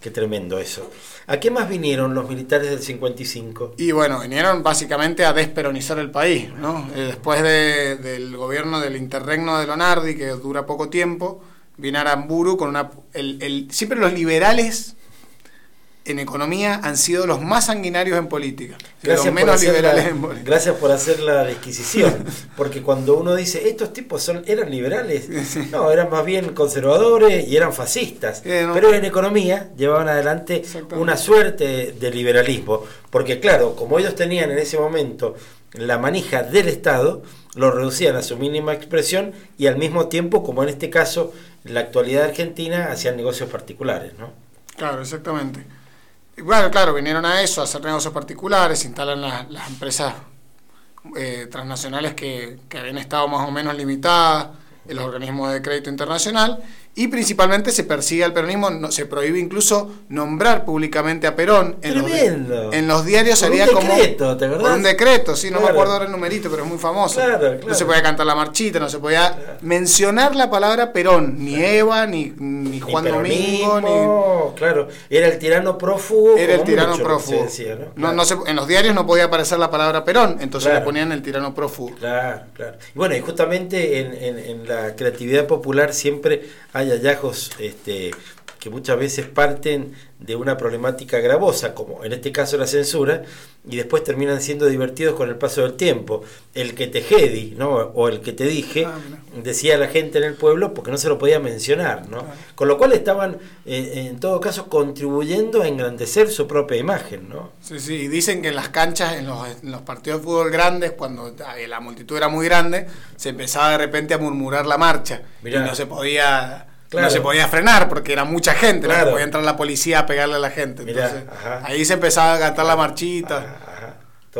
Qué tremendo eso. ¿A qué más vinieron los militares del 55? Y bueno, vinieron básicamente a desperonizar el país, ¿no? Eh, después del gobierno del interregno de Lonardi, que dura poco tiempo, viene Aramburu con una... El, siempre los liberales en economía han sido los más sanguinarios en política. Gracias los menos liberales en política. Gracias por hacer la disquisición. Porque cuando uno dice, estos tipos son, eran liberales, no, eran más bien conservadores y eran fascistas. Pero en economía llevaban adelante una suerte de liberalismo. Porque claro, como ellos tenían en ese momento la manija del Estado, lo reducían a su mínima expresión y al mismo tiempo, como en este caso, la actualidad argentina hacían negocios particulares, ¿no? Claro, exactamente. Bueno, claro, vinieron a eso, a hacer negocios particulares, instalan las, empresas eh, transnacionales que, que habían estado más o menos limitadas, los organismos de crédito internacional, y principalmente se persigue al peronismo, no, se prohíbe incluso nombrar públicamente a Perón. En, los, en los, diarios sería como. Decreto, ¿te por un decreto, sí, no me acuerdo ahora el numerito, pero es muy famoso. No se podía cantar la marchita, no se podía mencionar la palabra Perón, ni Eva, ni, ni Juan Domingo, ni. Claro, era el tirano prófugo. Era el tirano prófugo. ¿no? No, en los diarios no podía aparecer la palabra Perón, entonces le ponían el tirano prófugo. Claro, claro. Y bueno, y justamente en, en, en la creatividad popular siempre hay hallazgos este, que muchas veces parten de una problemática gravosa, como en este caso la censura, y después terminan siendo divertidos con el paso del tiempo. El que te jedi, ¿no? o el que te dije, ah, decía la gente en el pueblo porque no se lo podía mencionar. ¿no? Con lo cual estaban, eh, en todo caso, contribuyendo a engrandecer su propia imagen. ¿no? Sí, sí, y dicen que en las canchas, en los, en los partidos de fútbol grandes, cuando la multitud era muy grande, se empezaba de repente a murmurar la marcha y no se podía no se podía frenar porque era mucha gente, no podía entrar la policía a pegarle a la gente. Entonces, ahí se empezaba a cantar la marchita.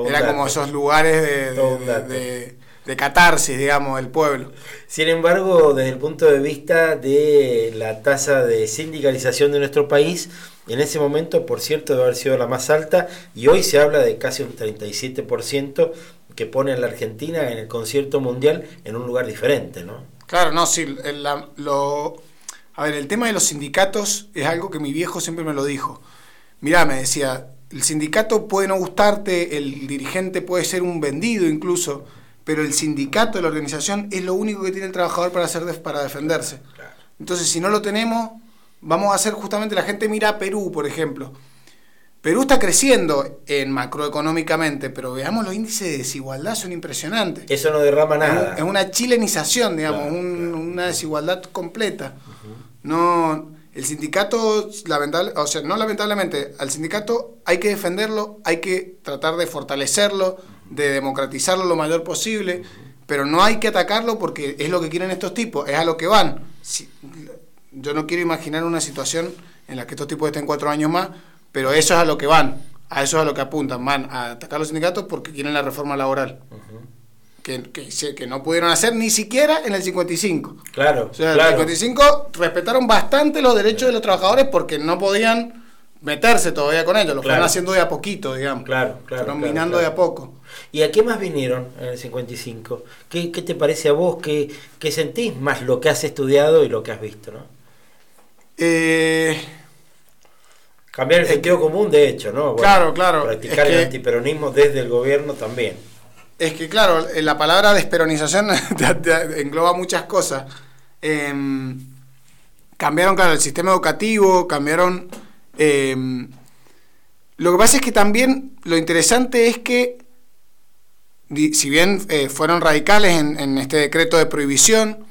Era como esos lugares de, de, catarsis, digamos, del pueblo. Sin embargo, desde el punto de vista de la tasa de sindicalización de nuestro país, en ese momento, por cierto, debe haber sido la más alta y hoy se habla de casi un 37% que pone a la Argentina en el concierto mundial en un lugar diferente, ¿no? Claro, no, sí, lo, a ver, el tema de los sindicatos es algo que mi viejo siempre me lo dijo. Mirá, me decía, el sindicato puede no gustarte, el dirigente puede ser un vendido incluso, pero el sindicato, la organización, es lo único que tiene el trabajador para, hacer para defenderse. Entonces, si no lo tenemos, vamos a hacer justamente, la gente mira a Perú, por ejemplo. Perú está creciendo en macroeconómicamente, pero veamos los índices de desigualdad, son impresionantes. Eso no derrama nada. Es una chilenización, digamos, una desigualdad completa. No, el sindicato, lamentable, o sea, no lamentablemente, al sindicato hay que defenderlo, hay que tratar de fortalecerlo, de democratizarlo lo mayor posible, pero no hay que atacarlo porque es lo que quieren estos tipos, es a lo que van. yo no quiero imaginar una situación en la que estos tipos estén cuatro años más, pero eso es a lo que van, a eso es a lo que apuntan, van a atacar los sindicatos porque quieren la reforma laboral que, que, no pudieron hacer ni siquiera en el 55. Claro. O sea, en el 55 respetaron bastante los derechos de los trabajadores porque no podían meterse todavía con ellos, lo fueron haciendo de a poquito, digamos. Claro, claro. Fueron minando de a poco. ¿Y a qué más vinieron en el 55? ¿Qué, qué te parece a vos? ¿Qué, ¿Qué, sentís más lo que has estudiado y lo que has visto, no? Eh, Cambiar el sentido común, de hecho, ¿no? claro, claro. Practicar el antiperonismo desde el gobierno también. Es que, claro, la palabra desperonización engloba muchas cosas. Em, cambiaron, claro, el sistema educativo, cambiaron... Em, lo que pasa es que también lo interesante es que, si bien eh, fueron radicales en, este decreto de prohibición,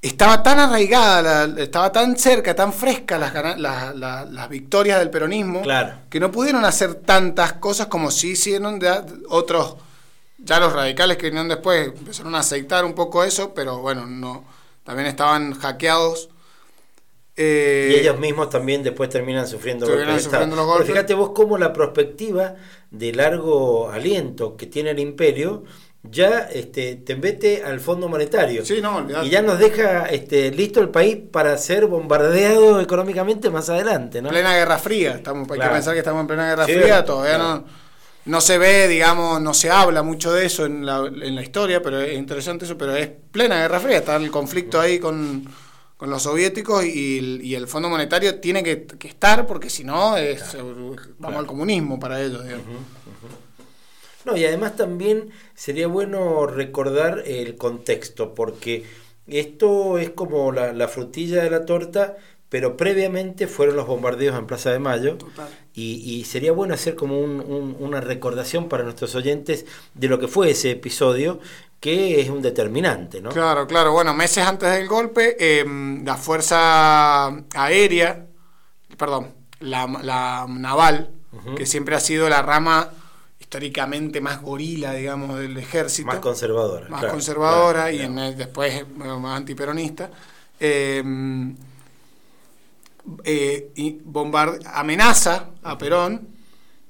estaba tan arraigada, estaba tan cerca, tan fresca las, las victorias del peronismo, que no pudieron hacer tantas cosas como sí hicieron de otros ya los radicales que vinieron después empezaron a aceitar un poco eso, pero bueno, no también estaban hackeados. Eh, y ellos mismos también después terminan sufriendo, golpes, Pero fíjate vos cómo la perspectiva de largo aliento que tiene el imperio ya este, te mete al Fondo Monetario. Sí, no, y ya nos deja este, listo el país para ser bombardeado económicamente más adelante. ¿no? Plena Guerra Fría, estamos, hay que pensar que estamos en plena Guerra Fría, todavía no no se ve, digamos, no se habla mucho de eso en la, en la historia, pero es interesante eso, pero es plena Guerra Fría, está el conflicto ahí con, los soviéticos y, el Fondo Monetario tiene que, estar porque si no es, vamos al comunismo para ellos. No, y además también sería bueno recordar el contexto, porque esto es como la, la frutilla de la torta, pero previamente fueron los bombardeos en Plaza de Mayo y, sería bueno hacer como una recordación para nuestros oyentes de lo que fue ese episodio que es un determinante, ¿no? Claro, claro. Bueno, meses antes del golpe, em, la Fuerza Aérea, perdón, la, naval, que siempre ha sido la rama históricamente más gorila, digamos, del ejército. Más conservadora. Más conservadora y después más antiperonista. Eh, eh, amenaza a Perón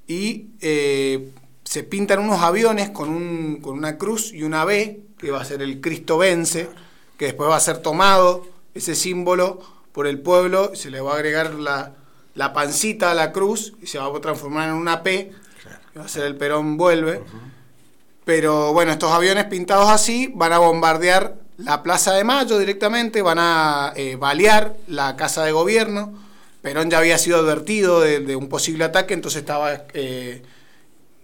y eh, se pintan unos aviones con, un, con una cruz y una B, que va a ser el Cristo vence, que después va a ser tomado ese símbolo por el pueblo, se le va a agregar la, la pancita a la cruz y se va a transformar en una P, que va a ser el Perón vuelve. Pero bueno, estos aviones pintados así van a bombardear la Plaza de Mayo directamente, van a eh, balear la Casa de Gobierno. Perón ya había sido advertido de, un posible ataque, entonces estaba, eh,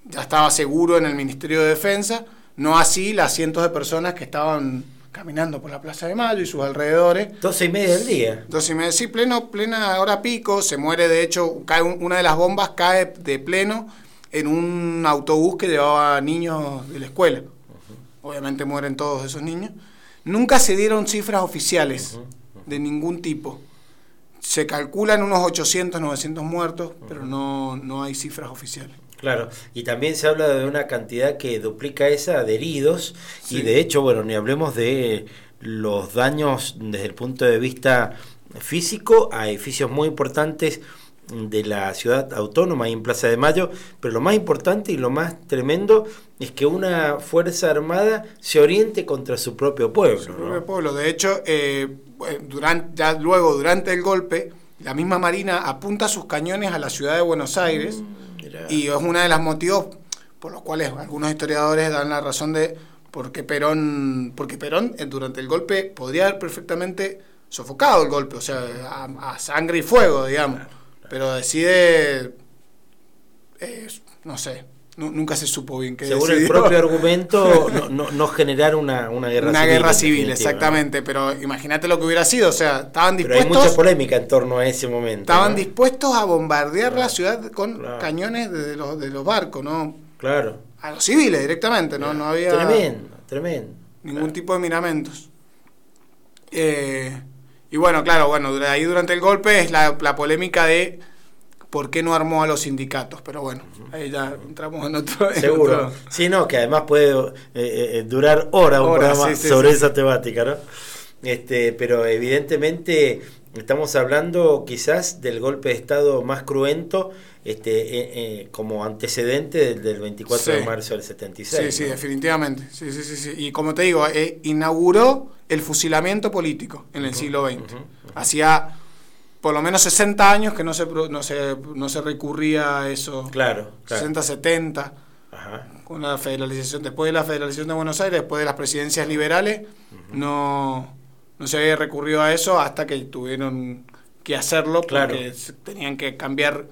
ya estaba seguro en el Ministerio de Defensa. No así las cientos de personas que estaban caminando por la Plaza de Mayo y sus alrededores. Doce y media del día. Doce y media, sí, pleno, plena hora pico, se muere, de hecho, cae una de las bombas cae de pleno en un autobús que llevaba niños de la escuela. Obviamente mueren todos esos niños. Nunca se dieron cifras oficiales de ningún tipo. Se calculan unos 800, 900 muertos, pero no, no hay cifras oficiales. Claro, y también se habla de una cantidad que duplica esa de heridos y de hecho, bueno, ni hablemos de los daños desde el punto de vista físico a edificios muy importantes de la ciudad autónoma y en Plaza de Mayo, pero lo más importante y lo más tremendo es que una fuerza armada se oriente contra su propio pueblo. Su propio pueblo. De hecho, eh, durante, ya luego, durante el golpe, la misma Marina apunta sus cañones a la ciudad de Buenos Aires. Mm. Y es uno de los motivos por los cuales algunos historiadores dan la razón de por qué Perón, porque Perón eh, durante el golpe podría haber perfectamente sofocado el golpe, o sea, a, sangre y fuego, digamos, pero decide, eh, no sé, nunca se supo bien qué Según el propio argumento, no, no, generar una, una guerra una civil. Una guerra civil, exactamente. Pero imagínate lo que hubiera sido. O sea, estaban dispuestos. Pero hay mucha polémica en torno a ese momento. Estaban dispuestos a bombardear la ciudad con cañones de los, de los barcos, ¿no? Claro. A los civiles directamente, ¿no? No había. Tremendo, tremendo. Ningún tipo de miramentos. Eh, y bueno, claro, bueno, ahí durante el golpe es la, la polémica de por qué no armó a los sindicatos. Pero bueno, ahí ya entramos en otro. Seguro. Sí, no, que además puede eh, eh, durar horas un programa sobre esa temática, ¿no? Este, pero evidentemente estamos hablando quizás del golpe de Estado más cruento este, eh, como antecedente del, 24 de marzo del 76. Sí, sí, definitivamente. Sí, sí, sí, Y como te digo, inauguró el fusilamiento político en el siglo XX. Hacía por lo menos 60 años que no se, no se, no se recurría a eso. Claro, 60, 70. Con la federalización, después de la federalización de Buenos Aires, después de las presidencias liberales, no, no se había recurrido a eso hasta que tuvieron que hacerlo porque tenían que cambiar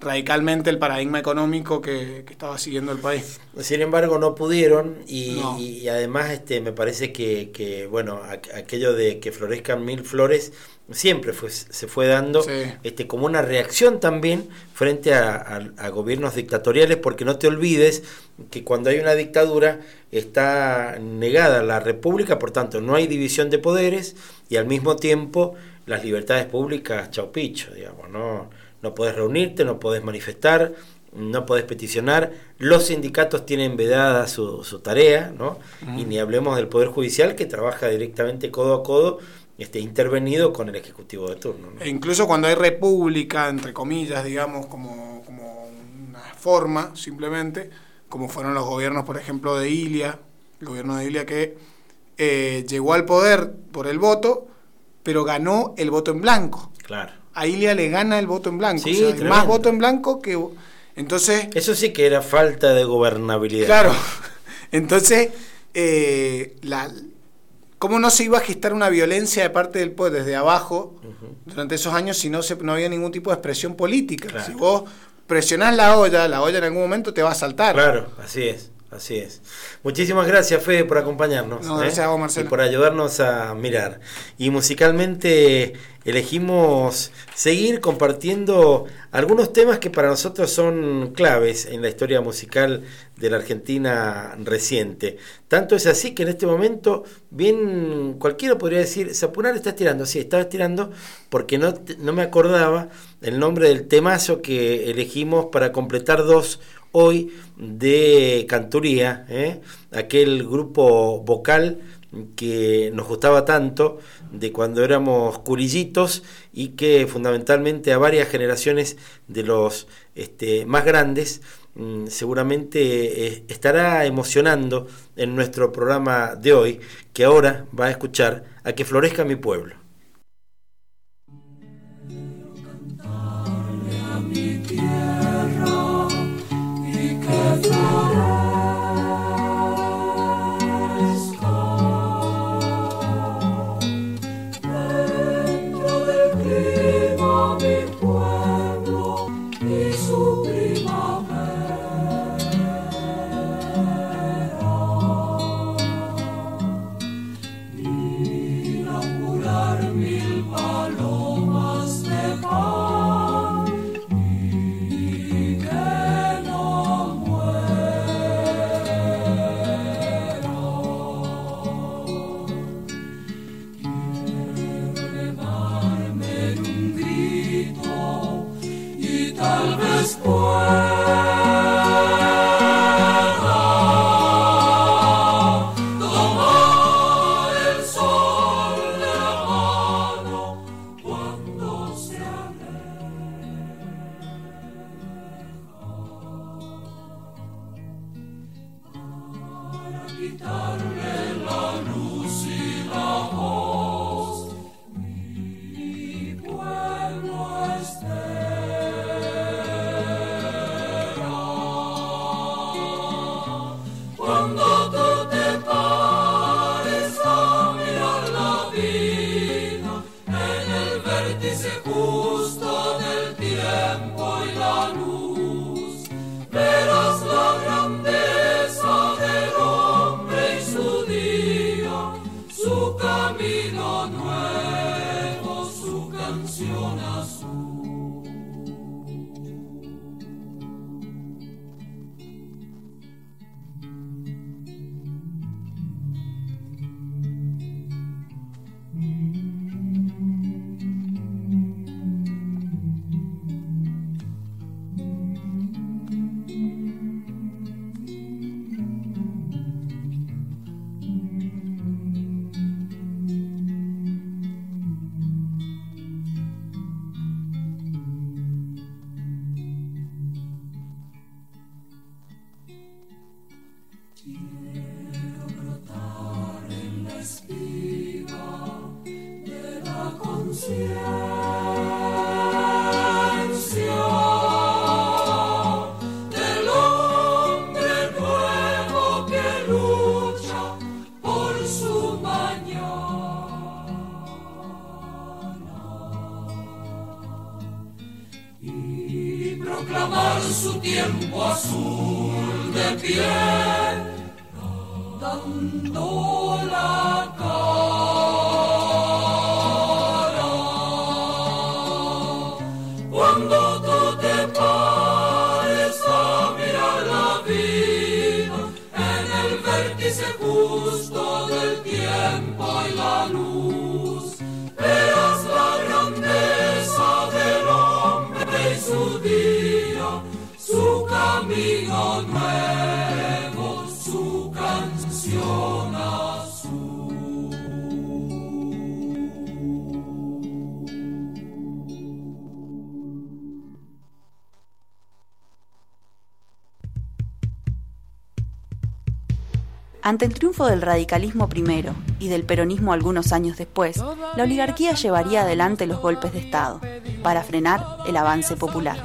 radicalmente el paradigma económico que, estaba siguiendo el país. Sin embargo, no pudieron y, además este, me parece que, que, bueno, aquello de que florezcan mil flores siempre fue, se fue dando este, como una reacción también frente a, gobiernos dictatoriales, porque no te olvides que cuando hay una dictadura está negada la república, por tanto no hay división de poderes y al mismo tiempo las libertades públicas, chau picho, digamos, no no podés reunirte, no podés manifestar, no podés peticionar, los sindicatos tienen vedada su, su tarea, ¿no? Y ni hablemos del Poder Judicial que trabaja directamente codo a codo, este, intervenido con el Ejecutivo de turno. E incluso cuando hay república, entre comillas, digamos, como, como una forma, simplemente, como fueron los gobiernos, por ejemplo, de Ilia, el gobierno de Ilia que eh, llegó al poder por el voto, pero ganó el voto en blanco. Claro a Ilia le gana el voto en blanco. Sí, más voto en blanco que... Entonces... Eso sí que era falta de gobernabilidad. Claro. Entonces, eh, la, ¿cómo no se iba a gestar una violencia de parte del poder desde abajo durante esos años si no, se, no había ningún tipo de expresión política? Si vos presionás la olla, la olla en algún momento te va a saltar. Claro, así es. Así es. Muchísimas gracias, Fede, por acompañarnos. No, gracias a vos, Marcelo. Y por ayudarnos a mirar. Y musicalmente elegimos seguir compartiendo algunos temas que para nosotros son claves en la historia musical de la Argentina reciente. Tanto es así que en este momento, bien cualquiera podría decir, Sapunar está estirando. Sí, estaba estirando porque no, no me acordaba el nombre del temazo que elegimos para completar dos hoy de Canturía, ¿eh? aquel grupo vocal que nos gustaba tanto de cuando éramos curillitos y que fundamentalmente a varias generaciones de los este, más grandes mm, seguramente eh, estará emocionando en nuestro programa de hoy, que ahora va a escuchar a que florezca mi pueblo. Thunder. Ante el triunfo del radicalismo primero y del peronismo algunos años después, la oligarquía llevaría adelante los golpes de Estado para frenar el avance popular.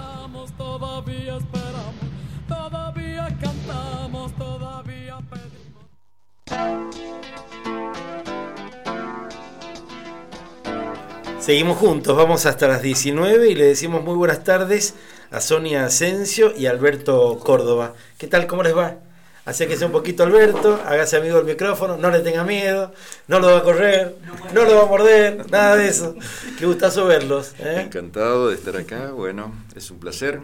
Seguimos juntos, vamos hasta las 19 y le decimos muy buenas tardes a Sonia Asensio y Alberto Córdoba. ¿Qué tal? ¿Cómo les va? Acérquese un poquito Alberto, hágase amigo del micrófono, no le tenga miedo, no lo va a correr, no lo va a morder, nada de eso. Qué gustazo verlos. ¿eh? Encantado de estar acá, bueno, es un placer.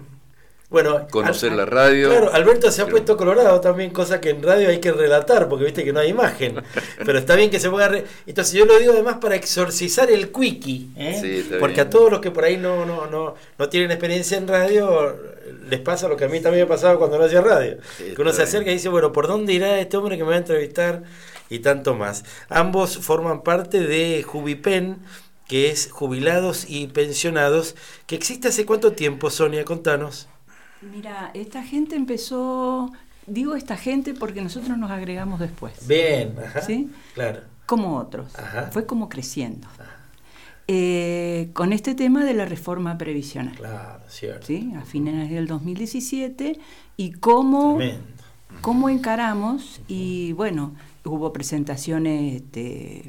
Bueno, conocer la radio. Claro, Alberto se ha puesto colorado también, cosa que en radio hay que relatar, porque viste que no hay imagen. Pero está bien que se ponga. Entonces, yo lo digo además para exorcizar el quickie, ¿eh? porque a todos los que por ahí no, no, no, no tienen experiencia en radio, les pasa lo que a mí también me pasaba cuando no hacía radio. que uno se acerca y dice, bueno, ¿por dónde irá este hombre que me va a entrevistar? y tanto más. Ambos forman parte de Jubipen, que es jubilados y pensionados, que existe hace cuánto tiempo, Sonia, contanos. Mira, esta gente empezó, digo esta gente porque nosotros nos agregamos después. Bien, ¿sí? Claro. Como otros. Fue como creciendo. Eh, con este tema de la reforma previsional. Claro, cierto. ¿sí? A fines del 2017 y cómo, cómo encaramos y bueno, hubo presentaciones este,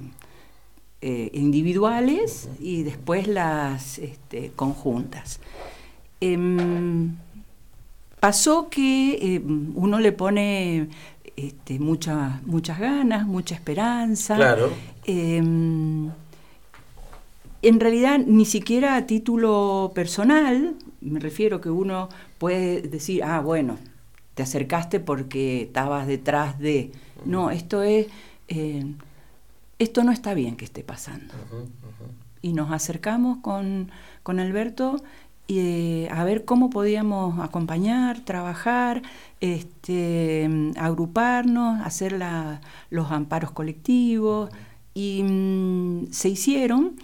eh, individuales y después las este, conjuntas. Em, pasó que em, uno le pone este, muchas ganas, mucha esperanza. Claro. En realidad, ni siquiera a título personal, me refiero que uno puede decir, ah, bueno, te acercaste porque estabas detrás de... No, esto es... Eh, esto no está bien que esté pasando. Y nos acercamos con, con Alberto eh, a ver cómo podíamos acompañar, trabajar, este, agruparnos, hacer la, los amparos colectivos. Y mm, se hicieron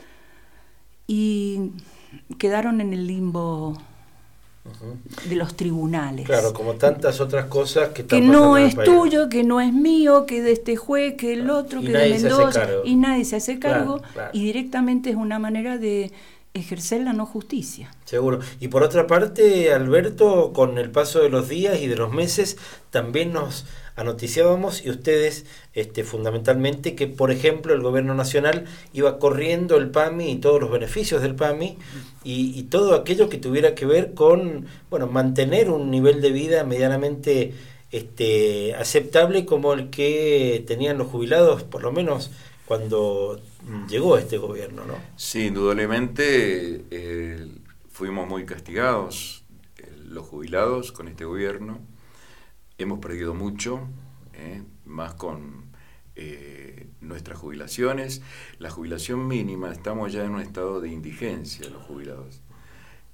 y quedaron en el limbo de los tribunales. Claro, como tantas otras cosas que Que no es tuyo, que no es mío, que de este juez, que el otro, que de Mendoza, y nadie se hace cargo, y directamente es una manera de ejercer la no justicia. Seguro. Y por otra parte, Alberto, con el paso de los días y de los meses, también nos anoticiábamos y ustedes este, fundamentalmente que, por ejemplo, el gobierno nacional iba corriendo el PAMI y todos los beneficios del PAMI y, todo aquello que tuviera que ver con bueno, mantener un nivel de vida medianamente este, aceptable como el que tenían los jubilados, por lo menos cuando llegó este gobierno, ¿no? Sí, indudablemente eh, fuimos muy castigados eh, los jubilados con este gobierno hemos perdido mucho, ¿eh? más con eh, nuestras jubilaciones. La jubilación mínima, estamos ya en un estado de indigencia los jubilados.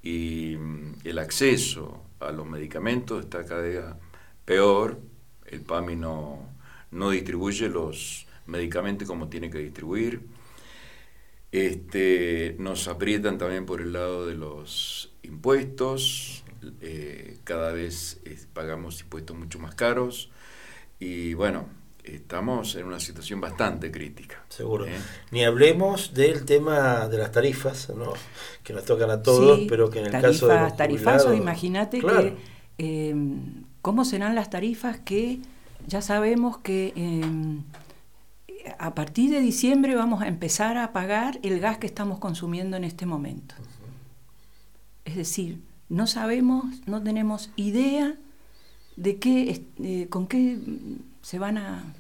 Y mm, el acceso a los medicamentos está cada día peor. El PAMI no, no distribuye los medicamentos como tiene que distribuir. Este, nos aprietan también por el lado de los impuestos, eh, cada vez eh, pagamos impuestos mucho más caros y bueno, estamos en una situación bastante crítica. Seguro. ¿eh? Ni hablemos del tema de las tarifas, ¿no? que nos tocan a todos, pero que en el caso de los tarifazos, imagínate que cómo serán las tarifas que ya sabemos que a partir de diciembre vamos a empezar a pagar el gas que estamos consumiendo en este momento. Es decir, no sabemos, no tenemos idea de qué, con qué se van a,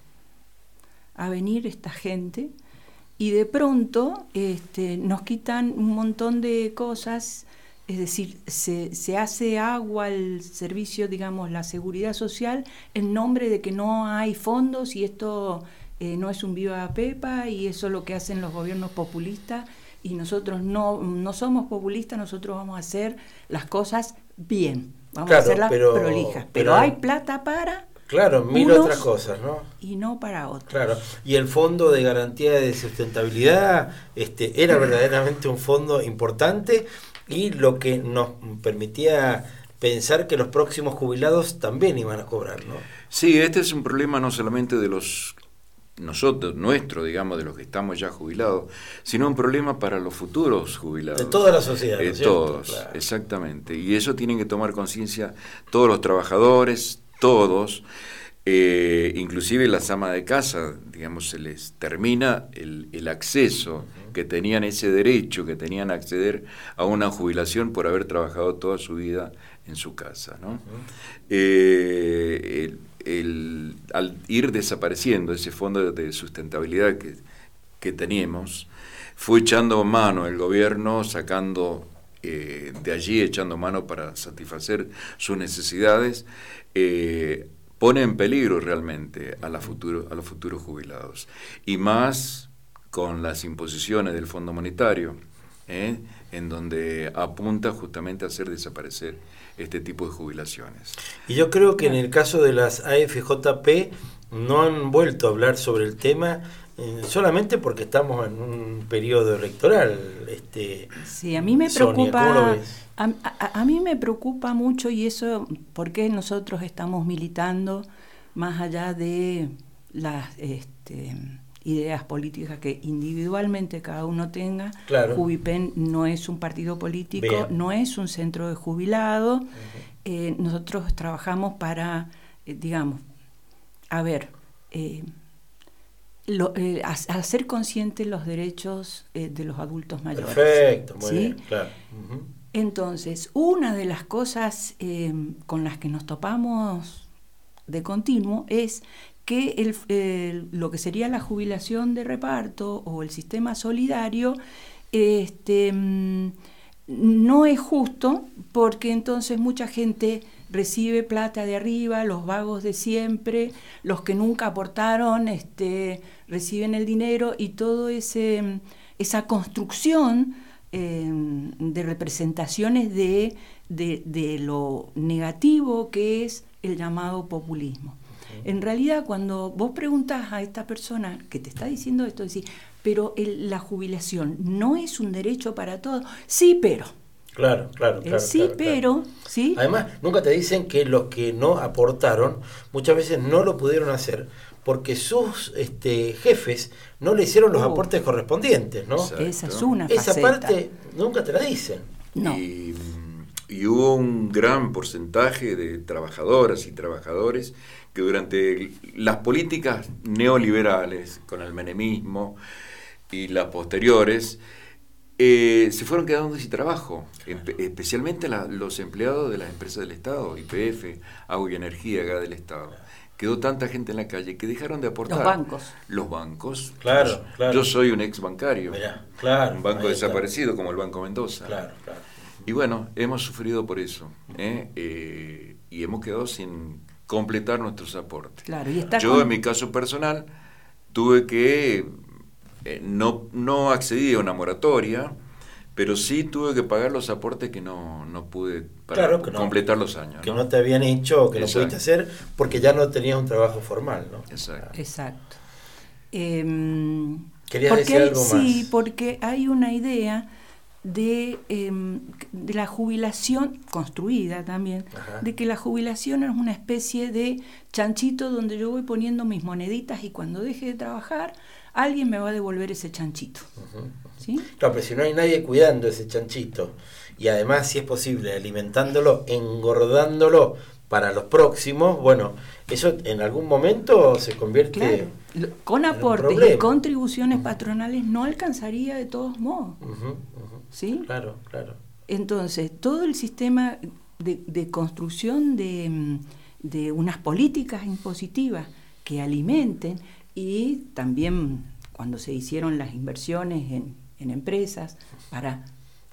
a, venir esta gente. Y de pronto este, nos quitan un montón de cosas, es decir, se, se hace agua al servicio, digamos, la seguridad social en nombre de que no hay fondos y esto eh, no es un viva pepa y eso es lo que hacen los gobiernos populistas y nosotros no, no somos populistas, nosotros vamos a hacer las cosas bien, vamos a hacerlas prolijas, pero, hay plata para... Claro, mil otras cosas, ¿no? Y no para otros. Claro, y el fondo de garantía de sustentabilidad este, era verdaderamente un fondo importante y lo que nos permitía pensar que los próximos jubilados también iban a cobrar, ¿no? Sí, este es un problema no solamente de los nosotros, nuestro, digamos, de los que estamos ya jubilados, sino un problema para los futuros jubilados. De toda la sociedad. De todos, exactamente. Y eso tienen que tomar conciencia todos los trabajadores, todos, eh, inclusive las amas de casa, digamos, se les termina el, acceso, que tenían ese derecho, que tenían a acceder a una jubilación por haber trabajado toda su vida en su casa. ¿no? Al ir desapareciendo ese fondo de sustentabilidad que, que teníamos, fue echando mano el gobierno, sacando eh, de allí, echando mano para satisfacer sus necesidades, eh, pone en peligro realmente a los futuros jubilados. Y más con las imposiciones del Fondo Monetario, ¿eh? en donde apunta justamente a hacer desaparecer este tipo de jubilaciones. Y yo creo que en el caso de las AFJP no han vuelto a hablar sobre el tema eh, solamente porque estamos en un periodo electoral. Este, sí, a mí me preocupa. A, mí me preocupa mucho y eso porque nosotros estamos militando más allá de las este, ideas políticas que individualmente cada uno tenga. Claro. Jubipen no es un partido político, no es un centro de jubilado. Eh, nosotros trabajamos para, eh, digamos, a ver, eh, hacer conscientes los derechos de los adultos mayores. Perfecto, muy bien, claro. Entonces, una de las cosas con las que nos topamos de continuo es que el, lo que sería la jubilación de reparto o el sistema solidario este, mm, no es justo porque entonces mucha gente recibe plata de arriba, los vagos de siempre, los que nunca aportaron este, reciben el dinero y ese esa construcción em, de representaciones de, de, lo negativo que es el llamado populismo. En realidad, cuando vos preguntás a esta persona que te está diciendo esto, decís, pero la jubilación no es un derecho para todos. Sí, pero. Claro, claro, claro. sí, pero, ¿sí? Además, nunca te dicen que los que no aportaron muchas veces no lo pudieron hacer porque sus este, jefes no le hicieron los oh. aportes correspondientes, ¿no? Esa es una Esa parte nunca te la dicen. No. Y, y hubo un gran porcentaje de trabajadoras y trabajadores que durante las políticas neoliberales, con el menemismo y las posteriores, eh, se fueron quedando sin trabajo, especialmente los empleados de las empresas del Estado, IPF, Agua y Energía, acá del Estado. Quedó tanta gente en la calle que dejaron de aportar. Los bancos. Los bancos. Claro, claro. Yo soy un ex bancario. claro. Un banco desaparecido como el Banco Mendoza. Claro, claro. Y bueno, hemos sufrido por eso. ¿eh? Eh, y hemos quedado sin completar nuestros aportes. Claro, Yo en mi caso personal tuve que, eh, no, no accedí a una moratoria, pero sí tuve que pagar los aportes que no, no pude para completar los años. Que ¿no? te habían hecho o que no pudiste hacer porque ya no tenías un trabajo formal, ¿no? Exacto. Exacto. Em, ¿Querías decir algo más? Sí, porque hay una idea Em, de, la jubilación construida también, de que la jubilación es una especie de chanchito donde yo voy poniendo mis moneditas y cuando deje de trabajar, alguien me va a devolver ese chanchito. ¿Sí? Claro, pero si no hay nadie cuidando ese chanchito y además, si es posible, alimentándolo, engordándolo para los próximos, bueno, eso en algún momento se convierte... Con aportes y contribuciones patronales no alcanzaría de todos modos. ¿Sí? Claro, claro. Entonces, todo el sistema de, construcción de, unas políticas impositivas que alimenten y también cuando se hicieron las inversiones en, empresas para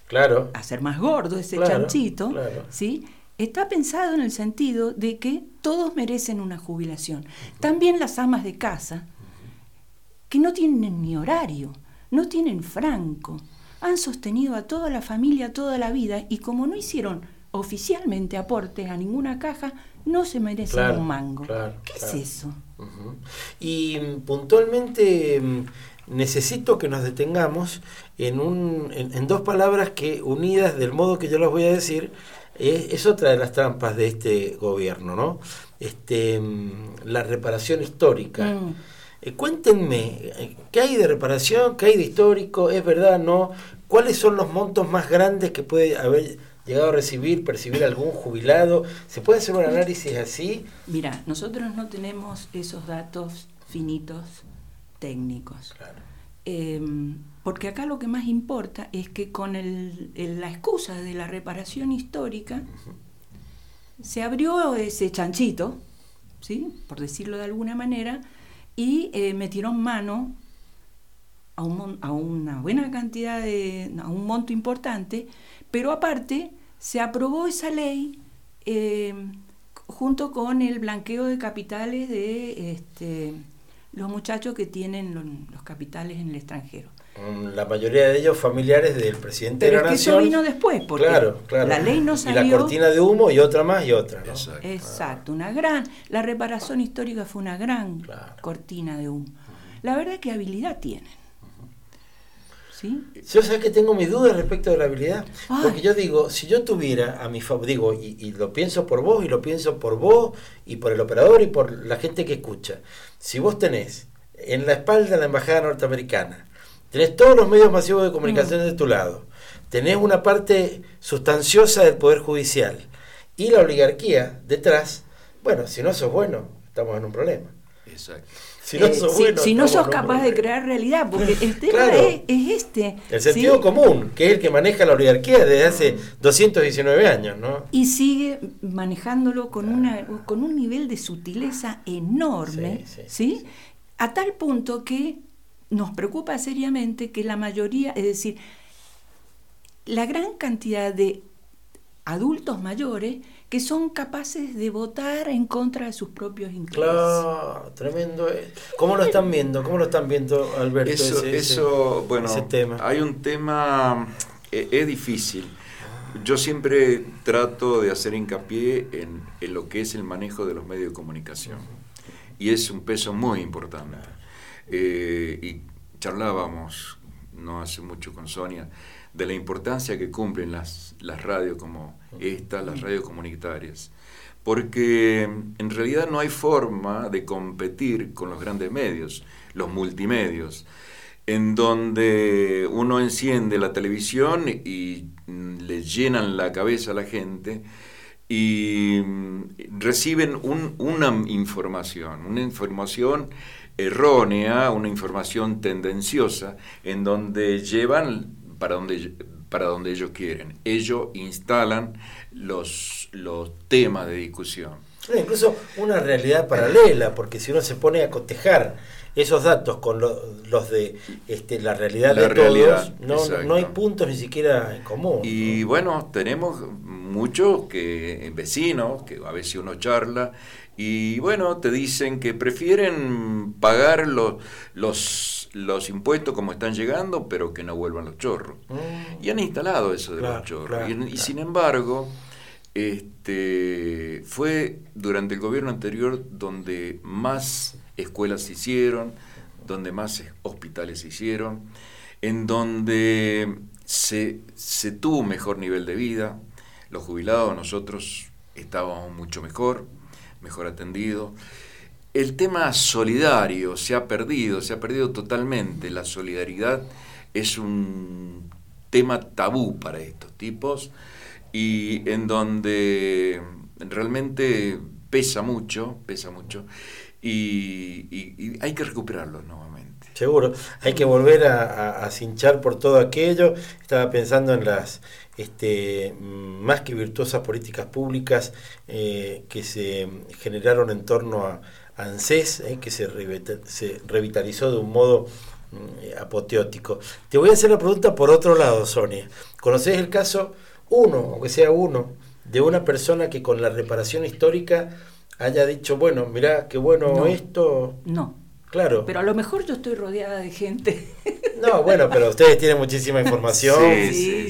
claro. hacer más gordo ese chanchito, ¿sí? está pensado en el sentido de que todos merecen una jubilación. También las amas de casa, que no tienen ni horario, no tienen franco, han sostenido a toda la familia toda la vida y como no hicieron oficialmente aportes a ninguna caja, no se merecen un mango. ¿Qué es eso? Y mm, puntualmente mm, necesito que nos detengamos en, un, en, dos palabras que unidas del modo que yo las voy a decir, es, otra de las trampas de este gobierno, ¿no? Este, mm, la reparación histórica. Eh, cuéntenme, eh, ¿qué hay de reparación? ¿Qué hay de histórico? ¿Es verdad? ¿No? ¿Cuáles son los montos más grandes que puede haber llegado a recibir, percibir algún jubilado? ¿Se puede hacer un análisis así? Mira, nosotros no tenemos esos datos finitos técnicos. Em, porque acá lo que más importa es que con la excusa de la reparación histórica se abrió ese chanchito, ¿sí? por decirlo de alguna manera, y eh, metieron mano a, una buena cantidad de, a un monto importante, pero aparte se aprobó esa ley eh, junto con el blanqueo de capitales de este, los muchachos que tienen los, capitales en el extranjero. La mayoría de ellos familiares del presidente de la es que nación. Eso vino después, porque claro, claro. la ley no salió. Y la cortina de humo y otra más y otra. Exacto. una gran. La reparación histórica fue una gran cortina de humo. La verdad que habilidad tienen. ¿Sí? Yo sé que tengo mis dudas respecto de la habilidad. Porque yo digo, si yo tuviera a mi favor, digo, y, y, lo pienso por vos, y lo pienso por vos, y por el operador, y por la gente que escucha. Si vos tenés en la espalda la embajada norteamericana, tenés todos los medios masivos de comunicación mm. de tu lado, tenés una parte sustanciosa del Poder Judicial y la oligarquía detrás, bueno, si no sos bueno, estamos en un problema. Exacto. Si no sos, si, no sos capaz de crear realidad, porque el tema es, este. El sentido común, que es el que maneja la oligarquía desde hace 219 años, ¿no? Y sigue manejándolo con, una, con un nivel de sutileza enorme, ¿sí? A tal punto que nos preocupa seriamente que la mayoría, es decir, la gran cantidad de adultos mayores que son capaces de votar en contra de sus propios intereses. Claro, tremendo. ¿Cómo lo están viendo? ¿Cómo lo están viendo, Alberto? Eso, eso bueno, tema. hay un tema, eh, es difícil. Yo siempre trato de hacer hincapié en, en, lo que es el manejo de los medios de comunicación. Y es un peso muy importante. Eh, y charlábamos no hace mucho con Sonia de la importancia que cumplen las, las radios como esta, las radios comunitarias. Porque en realidad no hay forma de competir con los grandes medios, los multimedios, en donde uno enciende la televisión y le llenan la cabeza a la gente y reciben una información, una información errónea, una información tendenciosa, en donde llevan para donde, para donde ellos quieren. Ellos instalan los, los temas de discusión. incluso una realidad paralela, porque si uno se pone a cotejar esos datos con los de este, la realidad de todos, no, no, hay puntos ni siquiera en común. Y bueno, tenemos muchos que vecinos, que a veces uno charla, y bueno, te dicen que prefieren pagar los, los, los impuestos como están llegando, pero que no vuelvan los chorros. Mm. Y han instalado eso de los chorros. y, sin embargo, este, fue durante el gobierno anterior donde más escuelas se hicieron, donde más hospitales se hicieron, en donde se, se tuvo un mejor nivel de vida. Los jubilados, nosotros estábamos mucho mejor mejor atendido. El tema solidario se ha perdido, se ha perdido totalmente. La solidaridad es un tema tabú para estos tipos y en donde realmente pesa mucho, pesa mucho y, hay que recuperarlo nuevamente. Seguro, hay que volver a, a, cinchar por todo aquello. Estaba pensando en las este, más que virtuosas políticas públicas eh, que se generaron en torno a ANSES, eh, que se, se, revitalizó de un modo mm, apoteótico. Te voy a hacer la pregunta por otro lado, Sonia. ¿Conoces el caso, uno, aunque sea uno, de una persona que con la reparación histórica haya dicho, bueno, mirá, qué bueno esto? No. Claro. Pero a lo mejor yo estoy rodeada de gente no, bueno, pero ustedes tienen muchísima información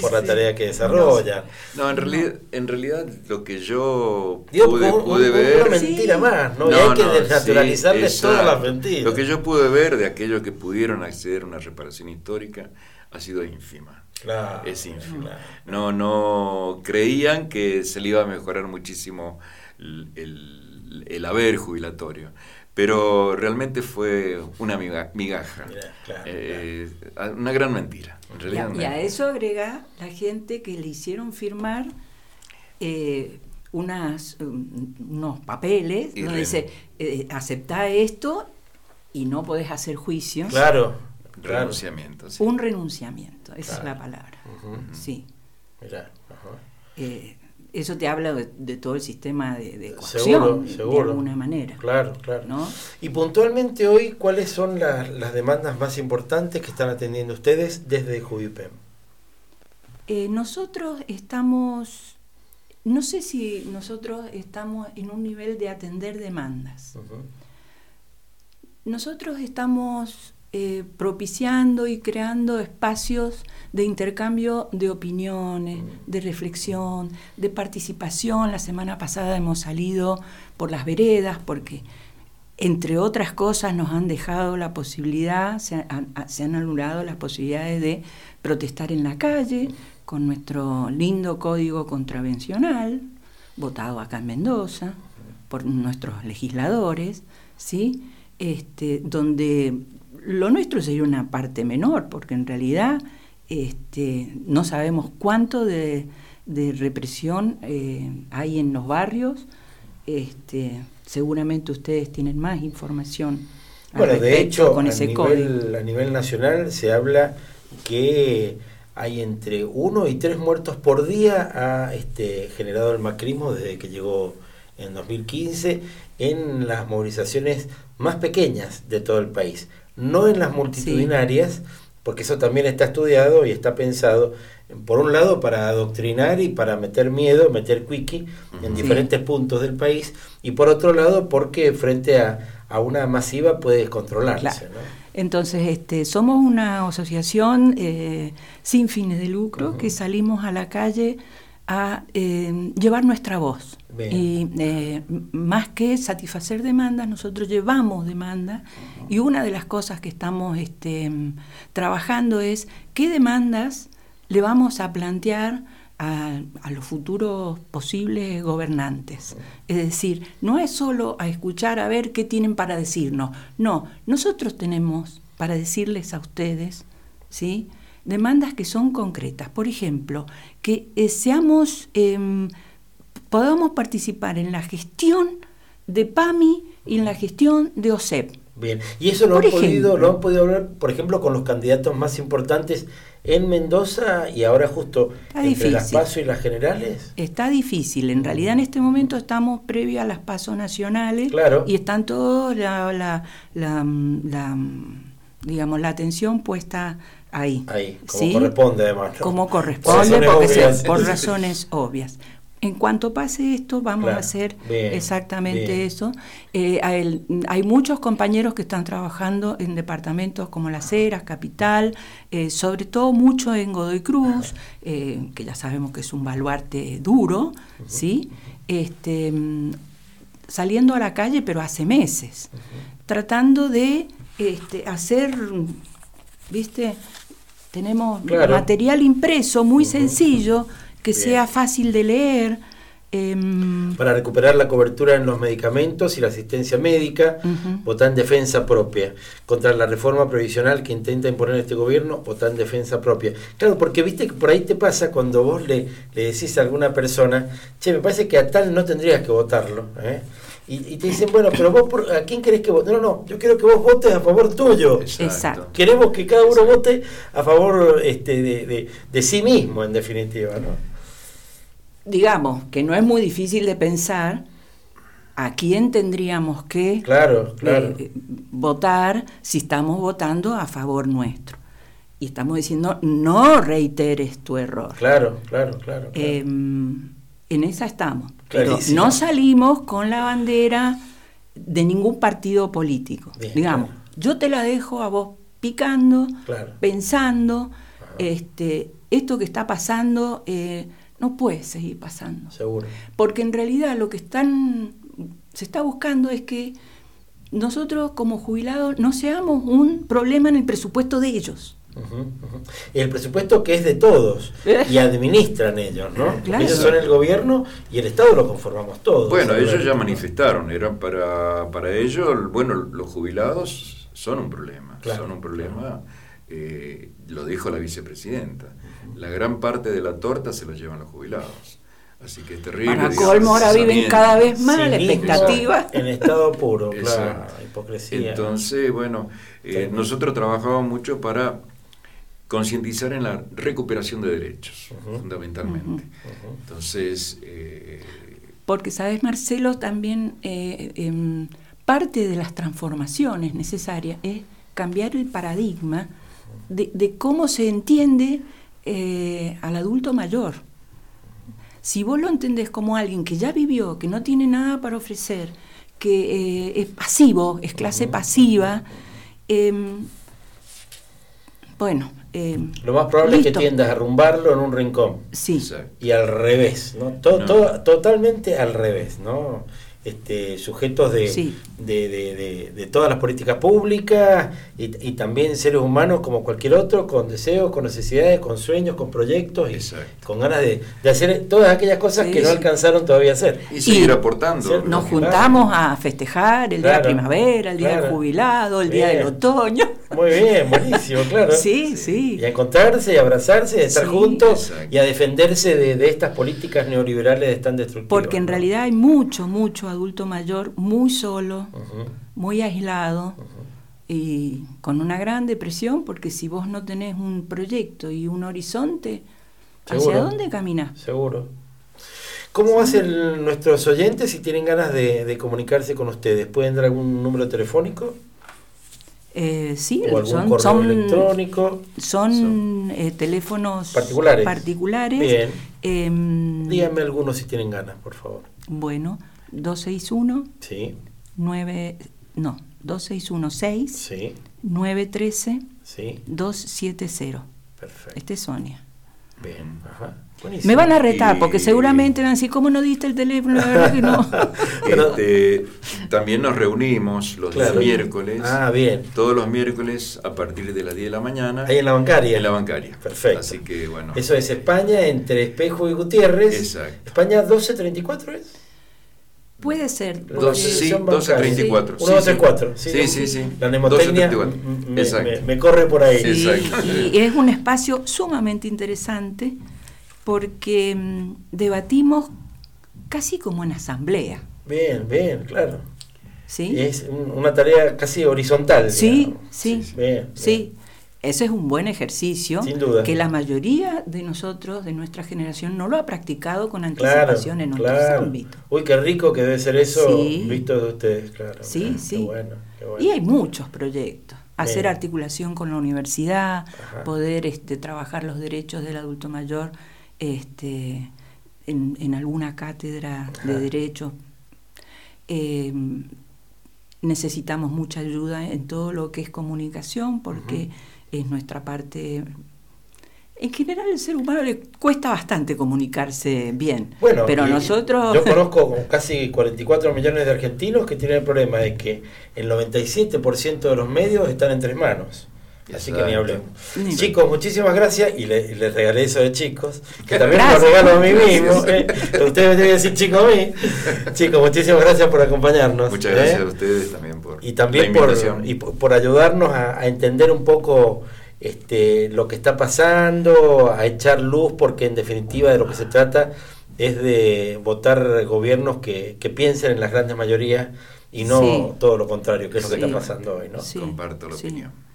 por la tarea que desarrollan. No, en realidad, en realidad lo que yo pude, ver. Una mentira más, ¿no? y hay que desnaturalizarles todas las mentiras. Lo que yo pude ver de aquellos que pudieron acceder a una reparación histórica ha sido ínfima. Claro, es ínfima. No, no creían que se le iba a mejorar muchísimo el, el haber jubilatorio pero realmente fue una migaja, eh, una gran mentira. y, a, eso agrega la gente que le hicieron firmar eh, unas, unos papeles donde dice, eh, acepta esto y no podés hacer juicio. Claro. Renunciamiento. Un renunciamiento, esa es la palabra. Sí. Eso te habla de, todo el sistema de, de coacción, de alguna manera. Claro, claro. Y puntualmente hoy, ¿cuáles son las demandas más importantes que están atendiendo ustedes desde Jubipem? Eh, nosotros estamos, no sé si nosotros estamos en un nivel de atender demandas. Nosotros estamos eh, propiciando y creando espacios de intercambio de opiniones, de reflexión, de participación. La semana pasada hemos salido por las veredas porque, entre otras cosas, nos han dejado la posibilidad, se han, se han anulado las posibilidades de protestar en la calle con nuestro lindo código contravencional, votado acá en Mendoza por nuestros legisladores, ¿sí? Este, donde lo nuestro sería una parte menor, porque en realidad este, no sabemos cuánto de, represión eh, hay en los barrios. Este, seguramente ustedes tienen más información. Bueno, de hecho, con ese nivel, a nivel nacional se habla que hay entre uno y tres muertos por día ha este, generado el macrismo desde que llegó en 2015 en las movilizaciones más pequeñas de todo el país, no en las multitudinarias, porque eso también está estudiado y está pensado, por un lado, para adoctrinar y para meter miedo, meter quickie en diferentes puntos del país, y por otro lado, porque frente a, una masiva puede controlarse. Entonces, este, somos una asociación eh, sin fines de lucro que salimos a la calle a eh, llevar nuestra voz. Y eh, más que satisfacer demandas, nosotros llevamos demandas y una de las cosas que estamos este, trabajando es qué demandas le vamos a plantear a, a, los futuros posibles gobernantes. Es decir, no es solo a escuchar a ver qué tienen para decirnos, no, nosotros tenemos para decirles a ustedes, ¿sí? Demandas que son concretas. Por ejemplo, que eh, seamos, em, podamos participar en la gestión de PAMI y en la gestión de OSEP. Bien, y eso lo han, podido, lo han podido hablar, por ejemplo, con los candidatos más importantes en Mendoza y ahora justo entre las PASO y las generales. Está difícil, en realidad en este momento estamos previo a las PASO nacionales y están todos la, la, la, la digamos, la atención puesta ahí. Ahí, como corresponde además. Como corresponde, porque por razones obvias. En cuanto pase esto, vamos a hacer exactamente eso. Eh, hay, muchos compañeros que están trabajando en departamentos como Las Heras, Capital, eh, sobre todo mucho en Godoy Cruz, eh, que ya sabemos que es un baluarte duro, ¿sí? Este, mm, saliendo a la calle, pero hace meses, tratando de este, hacer, ¿viste? Tenemos material impreso muy sencillo, que sea fácil de leer. Em, Para recuperar la cobertura en los medicamentos y la asistencia médica, votar en defensa propia. Contra la reforma previsional que intenta imponer este gobierno, votar en defensa propia. Claro, porque viste que por ahí te pasa cuando vos le, le decís a alguna persona, che, me parece que a tal no tendrías que votarlo. ¿eh? Y, te dicen, bueno, pero vos, ¿a quién querés que vote? No, no, yo quiero que vos votes a favor tuyo. Exacto. Queremos que cada uno vote a favor este, de, de, sí mismo, en definitiva, ¿no? Digamos que no es muy difícil de pensar a quién tendríamos que claro, claro. Eh, votar si estamos votando a favor nuestro. Y estamos diciendo, no reiteres tu error. Claro, claro, claro. Em, en esa estamos. Pero no salimos con la bandera de ningún partido político. Digamos, yo te la dejo a vos picando, pensando, este, esto que está pasando eh, no puede seguir pasando. Seguro. Porque en realidad lo que están, se está buscando es que nosotros como jubilados no seamos un problema en el presupuesto de ellos. El presupuesto que es de todos y administran ellos, ¿no? Ellos son el gobierno y el Estado lo conformamos todos. Bueno, ellos ya manifestaron, eran para, para ellos, bueno, los jubilados son un problema, son un problema, eh, lo dijo la vicepresidenta, la gran parte de la torta se la llevan los jubilados. Así que es terrible. Para colmo ahora viven cada vez más la expectativa. En estado puro, claro, hipocresía. Entonces, bueno, eh, nosotros trabajamos mucho para concientizar en la recuperación de derechos, fundamentalmente. Entonces... Eh, Porque, ¿sabes, Marcelo? También eh, em, parte de las transformaciones necesarias es cambiar el paradigma de, cómo se entiende eh, al adulto mayor. Si vos lo entendés como alguien que ya vivió, que no tiene nada para ofrecer, que es pasivo, es clase pasiva, em, Bueno, eh, lo más probable es que tiendas a arrumbarlo en un rincón. Sí. Y al revés, ¿no? Todo, totalmente al revés, ¿no? Este, sujetos de, de, todas las políticas públicas y, también seres humanos como cualquier otro, con deseos, con necesidades, con sueños, con proyectos y con ganas de, hacer todas aquellas cosas que no alcanzaron todavía a hacer. Y seguir aportando. Nos juntamos a festejar el día de primavera, el día del jubilado, el día del otoño. Muy bien, buenísimo, claro. Sí, sí. Y a encontrarse y abrazarse, y estar juntos y a defenderse de, estas políticas neoliberales tan destructivas. Porque en realidad hay mucho, mucho adulto mayor muy solo, muy aislado y con una gran depresión, porque si vos no tenés un proyecto y un horizonte, ¿hacia dónde caminas? Seguro. ¿Cómo hacen nuestros oyentes si tienen ganas de, comunicarse con ustedes? ¿Pueden dar algún número telefónico? Eh, sí, ¿O algún son, son, electrónico. Son, eh, teléfonos particulares. particulares. Bien. Em, Díganme algunos si tienen ganas, por favor. Bueno, 261 sí. 9 no, 2616 sí. 913 sí. 270. Perfecto. Este es Sonia. Bien, ajá. Me van a retar, porque seguramente van a decir, ¿cómo no diste el teléfono? La verdad que no. Este, también nos reunimos los miércoles. Ah, bien. Todos los miércoles a partir de las 10 de la mañana. Ahí en la bancaria. En la bancaria. Perfecto. Así que bueno. Eso es España entre Espejo y Gutiérrez. Exacto. España 1234 es. Puede ser. sí, 1234. 1234. Sí, sí, sí. La mnemotecnia me, me, corre por ahí. y es un espacio sumamente interesante porque mm, debatimos casi como en asamblea. Bien, bien, claro. ¿Sí? Es una tarea casi horizontal. Sí, sí, sí. Ese es un buen ejercicio Sin duda. que la mayoría de nosotros, de nuestra generación, no lo ha practicado con anticipación en otros ámbitos. Uy, qué rico que debe ser eso visto de ustedes, claro. Sí, sí. Y hay muchos proyectos. Hacer articulación con la universidad, poder este, trabajar los derechos del adulto mayor este, en, alguna cátedra de derecho. Eh, necesitamos mucha ayuda en todo lo que es comunicación porque es nuestra parte... En general el ser humano le cuesta bastante comunicarse bien, bueno, pero nosotros... Yo conozco casi 44 millones de argentinos que tienen el problema de que el 97% de los medios están en tres manos. Así que ni hablemos. Chicos, muchísimas gracias. Y les regalé eso de chicos, que también me lo regalo a mí mismo. ¿eh? Ustedes me tienen que decir chico a mí. Chicos, muchísimas gracias por acompañarnos. Muchas gracias ¿eh? a ustedes también por Y también por, y por, ayudarnos a, entender un poco este, lo que está pasando, a echar luz, porque en definitiva de lo que se trata es de votar gobiernos que, que piensen en las grandes mayorías y no todo lo contrario, que es lo que está pasando hoy. ¿no? Comparto la opinión.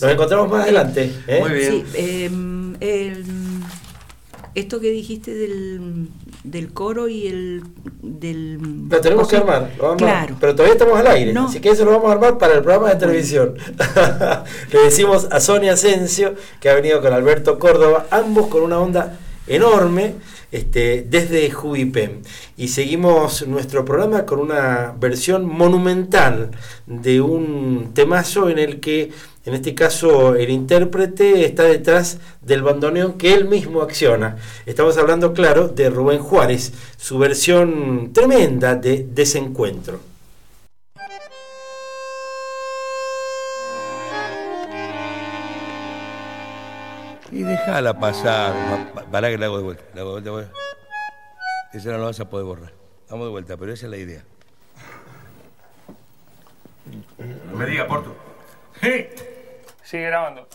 Nos encontramos más adelante. ¿eh? Muy bien. Em, esto que dijiste del, del coro y el del... Lo tenemos que armar, claro. pero todavía estamos al aire, así que eso lo vamos a armar para el programa de televisión. Le decimos a Sonia Asensio, que ha venido con Alberto Córdoba, ambos con una onda enorme este, desde Jubipem. Y seguimos nuestro programa con una versión monumental de un temazo en el que, en este caso, el intérprete está detrás del bandoneón que él mismo acciona. Estamos hablando, claro, de Rubén Juárez, su versión tremenda de Desencuentro. Y déjala pasar. Para que la hago de vuelta. La hago de vuelta. Esa no la vas a poder borrar. Vamos de vuelta, pero esa es la idea. No me diga, Porto. Sí. Sigue grabando.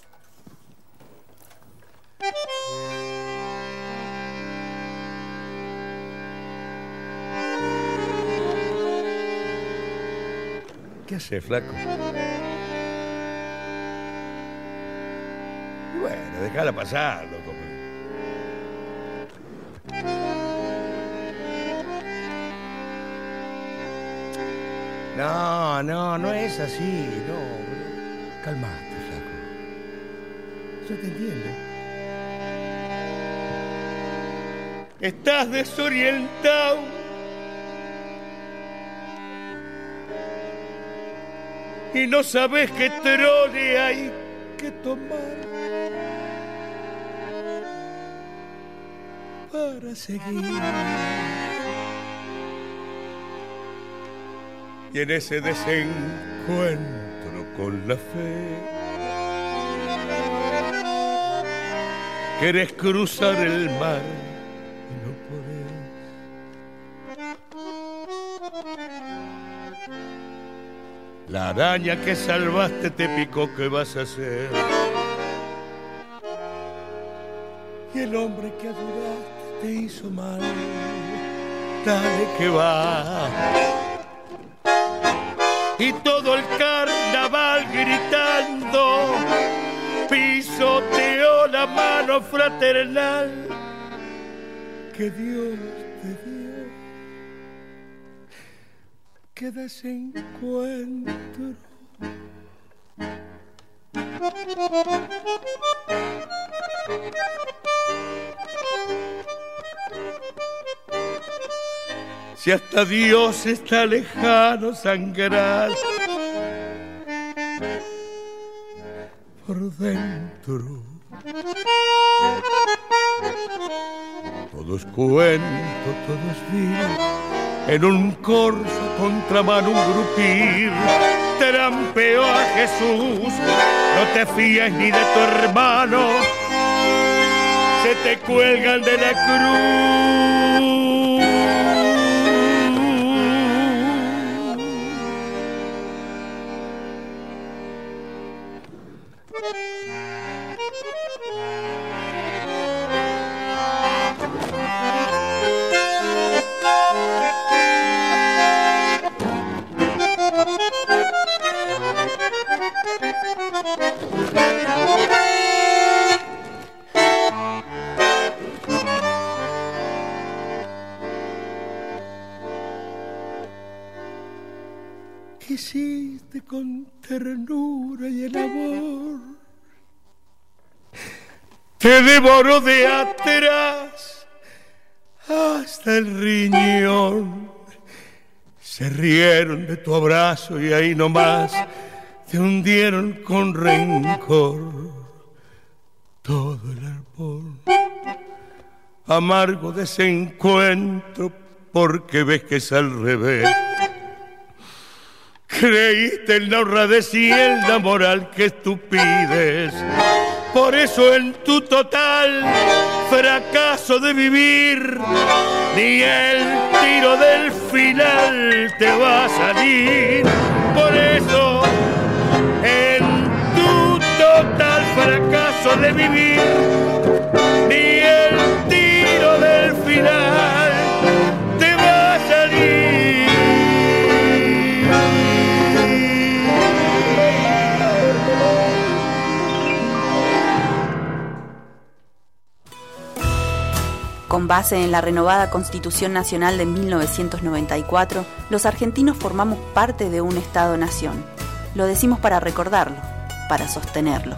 ¿Qué hace, flaco? Bueno, déjala pasar, loco. No, no, no es así, no. Calmate, flaco. Yo te entiendo. Estás desorientado. Y no sabes qué trole hay que tomar. Para seguir. Y en ese desencuentro con la fe, querés cruzar el mar y no podés. La araña que salvaste te picó, ¿qué vas a hacer? Y el hombre que adoraste te hizo mal, dale que va. Y todo el carnaval gritando, pisoteó la mano fraternal que Dios que desencuentro. Si hasta Dios está lejano sangrar por dentro. Todo es cuento, todo es en un corso contramano un grupir. Trampeó a Jesús. No te fíes ni de tu hermano se te cuelgan de la cruz Te devoró de atrás hasta el riñón. Se rieron de tu abrazo y ahí nomás te hundieron con rencor todo el árbol. Amargo desencuentro porque ves que es al revés. Creíste en la honradez y en la moral que tú pides. Por eso en tu total fracaso de vivir, ni el tiro del final te va a salir. Por eso total fracaso de vivir, Con base en la renovada Constitución Nacional de 1994, los argentinos formamos parte de un Estado-nación. Lo decimos para recordarlo para sostenerlo.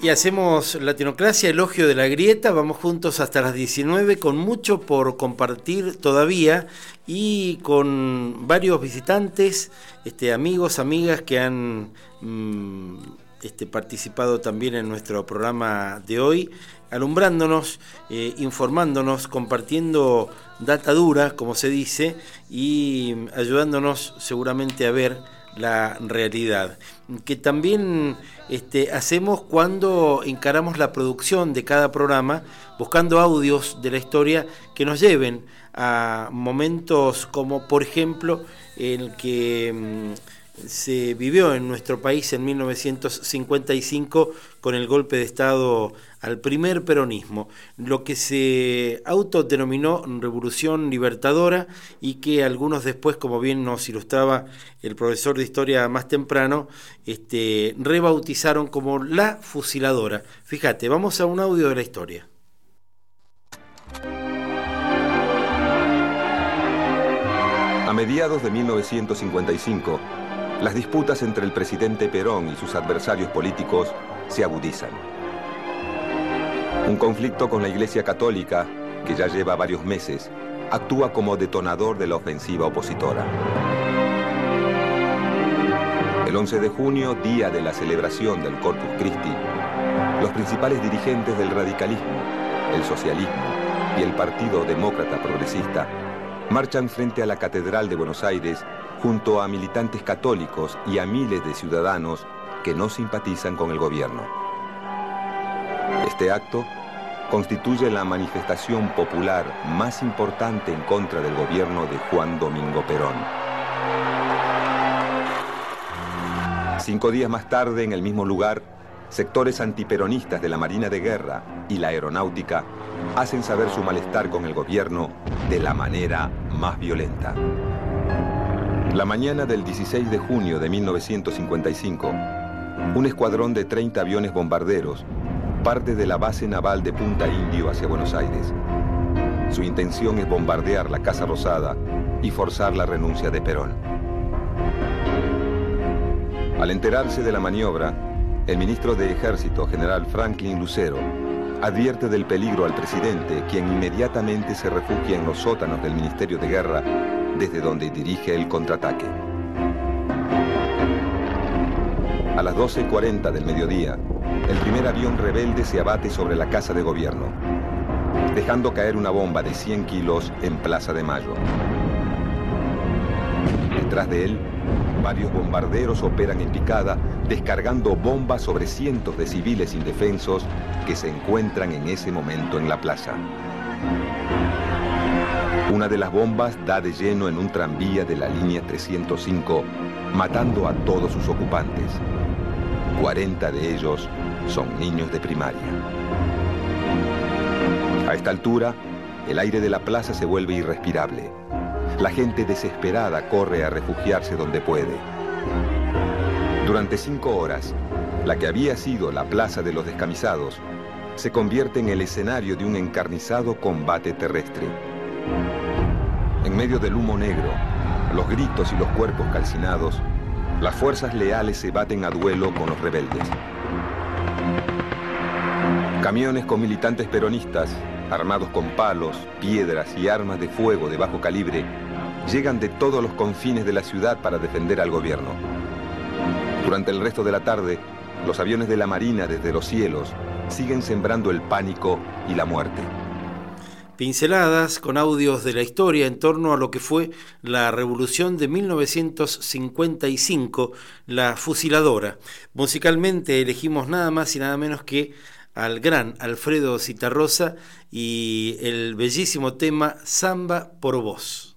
Y hacemos Latinocracia, elogio de la grieta, vamos juntos hasta las 19 con mucho por compartir todavía y con varios visitantes, este, amigos, amigas que han mm, este, participado también en nuestro programa de hoy, alumbrándonos, eh, informándonos, compartiendo data dura, como se dice, y ayudándonos seguramente a ver la realidad. Que también este, hacemos cuando encaramos la producción de cada programa, buscando audios de la historia que nos lleven a momentos como, por ejemplo, el que mm, se vivió en nuestro país en 1955 con el golpe de Estado al primer peronismo, lo que se autodenominó Revolución Libertadora y que algunos después, como bien nos ilustraba el profesor de historia más temprano, este, rebautizaron como la fusiladora. Fíjate, vamos a un audio de la historia. A mediados de 1955, las disputas entre el presidente Perón y sus adversarios políticos se agudizan. Un conflicto con la Iglesia Católica, que ya lleva varios meses, actúa como detonador de la ofensiva opositora. El 11 de junio, día de la celebración del Corpus Christi, los principales dirigentes del radicalismo, el socialismo y el Partido Demócrata Progresista marchan frente a la Catedral de Buenos Aires junto a militantes católicos y a miles de ciudadanos que no simpatizan con el gobierno. Este acto constituye la manifestación popular más importante en contra del gobierno de Juan Domingo Perón. Cinco días más tarde, en el mismo lugar, sectores antiperonistas de la Marina de Guerra y la Aeronáutica hacen saber su malestar con el gobierno de la manera más violenta. La mañana del 16 de junio de 1955, un escuadrón de 30 aviones bombarderos parte de la base naval de Punta Indio hacia Buenos Aires. Su intención es bombardear la Casa Rosada y forzar la renuncia de Perón. Al enterarse de la maniobra, el ministro de Ejército, general Franklin Lucero, advierte del peligro al presidente, quien inmediatamente se refugia en los sótanos del Ministerio de Guerra, desde donde dirige el contraataque. A las 12.40 del mediodía, el primer avión rebelde se abate sobre la Casa de Gobierno, dejando caer una bomba de 100 kilos en Plaza de Mayo. Detrás de él, varios bombarderos operan en picada, descargando bombas sobre cientos de civiles indefensos que se encuentran en ese momento en la plaza. Una de las bombas da de lleno en un tranvía de la línea 305, matando a todos sus ocupantes. 40 de ellos son niños de primaria. A esta altura, el aire de la plaza se vuelve irrespirable. La gente desesperada corre a refugiarse donde puede. Durante cinco horas, la que había sido la plaza de los descamisados se convierte en el escenario de un encarnizado combate terrestre. En medio del humo negro, los gritos y los cuerpos calcinados, las fuerzas leales se baten a duelo con los rebeldes. Camiones con militantes peronistas, armados con palos, piedras y armas de fuego de bajo calibre, llegan de todos los confines de la ciudad para defender al gobierno. Durante el resto de la tarde, los aviones de la Marina desde los cielos siguen sembrando el pánico y la muerte. Pinceladas con audios de la historia en torno a lo que fue la revolución de 1955, la fusiladora. Musicalmente elegimos nada más y nada menos que al gran Alfredo Citarrosa y el bellísimo tema Samba por vos.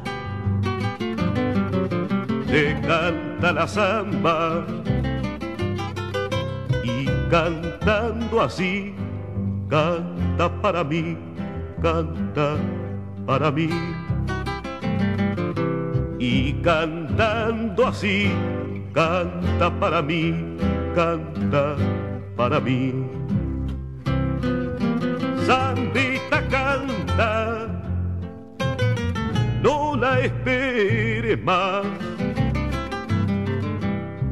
te canta la samba y cantando así, canta para mí, canta para mí. Y cantando así, canta para mí, canta para mí. Sandita canta, no la esperes más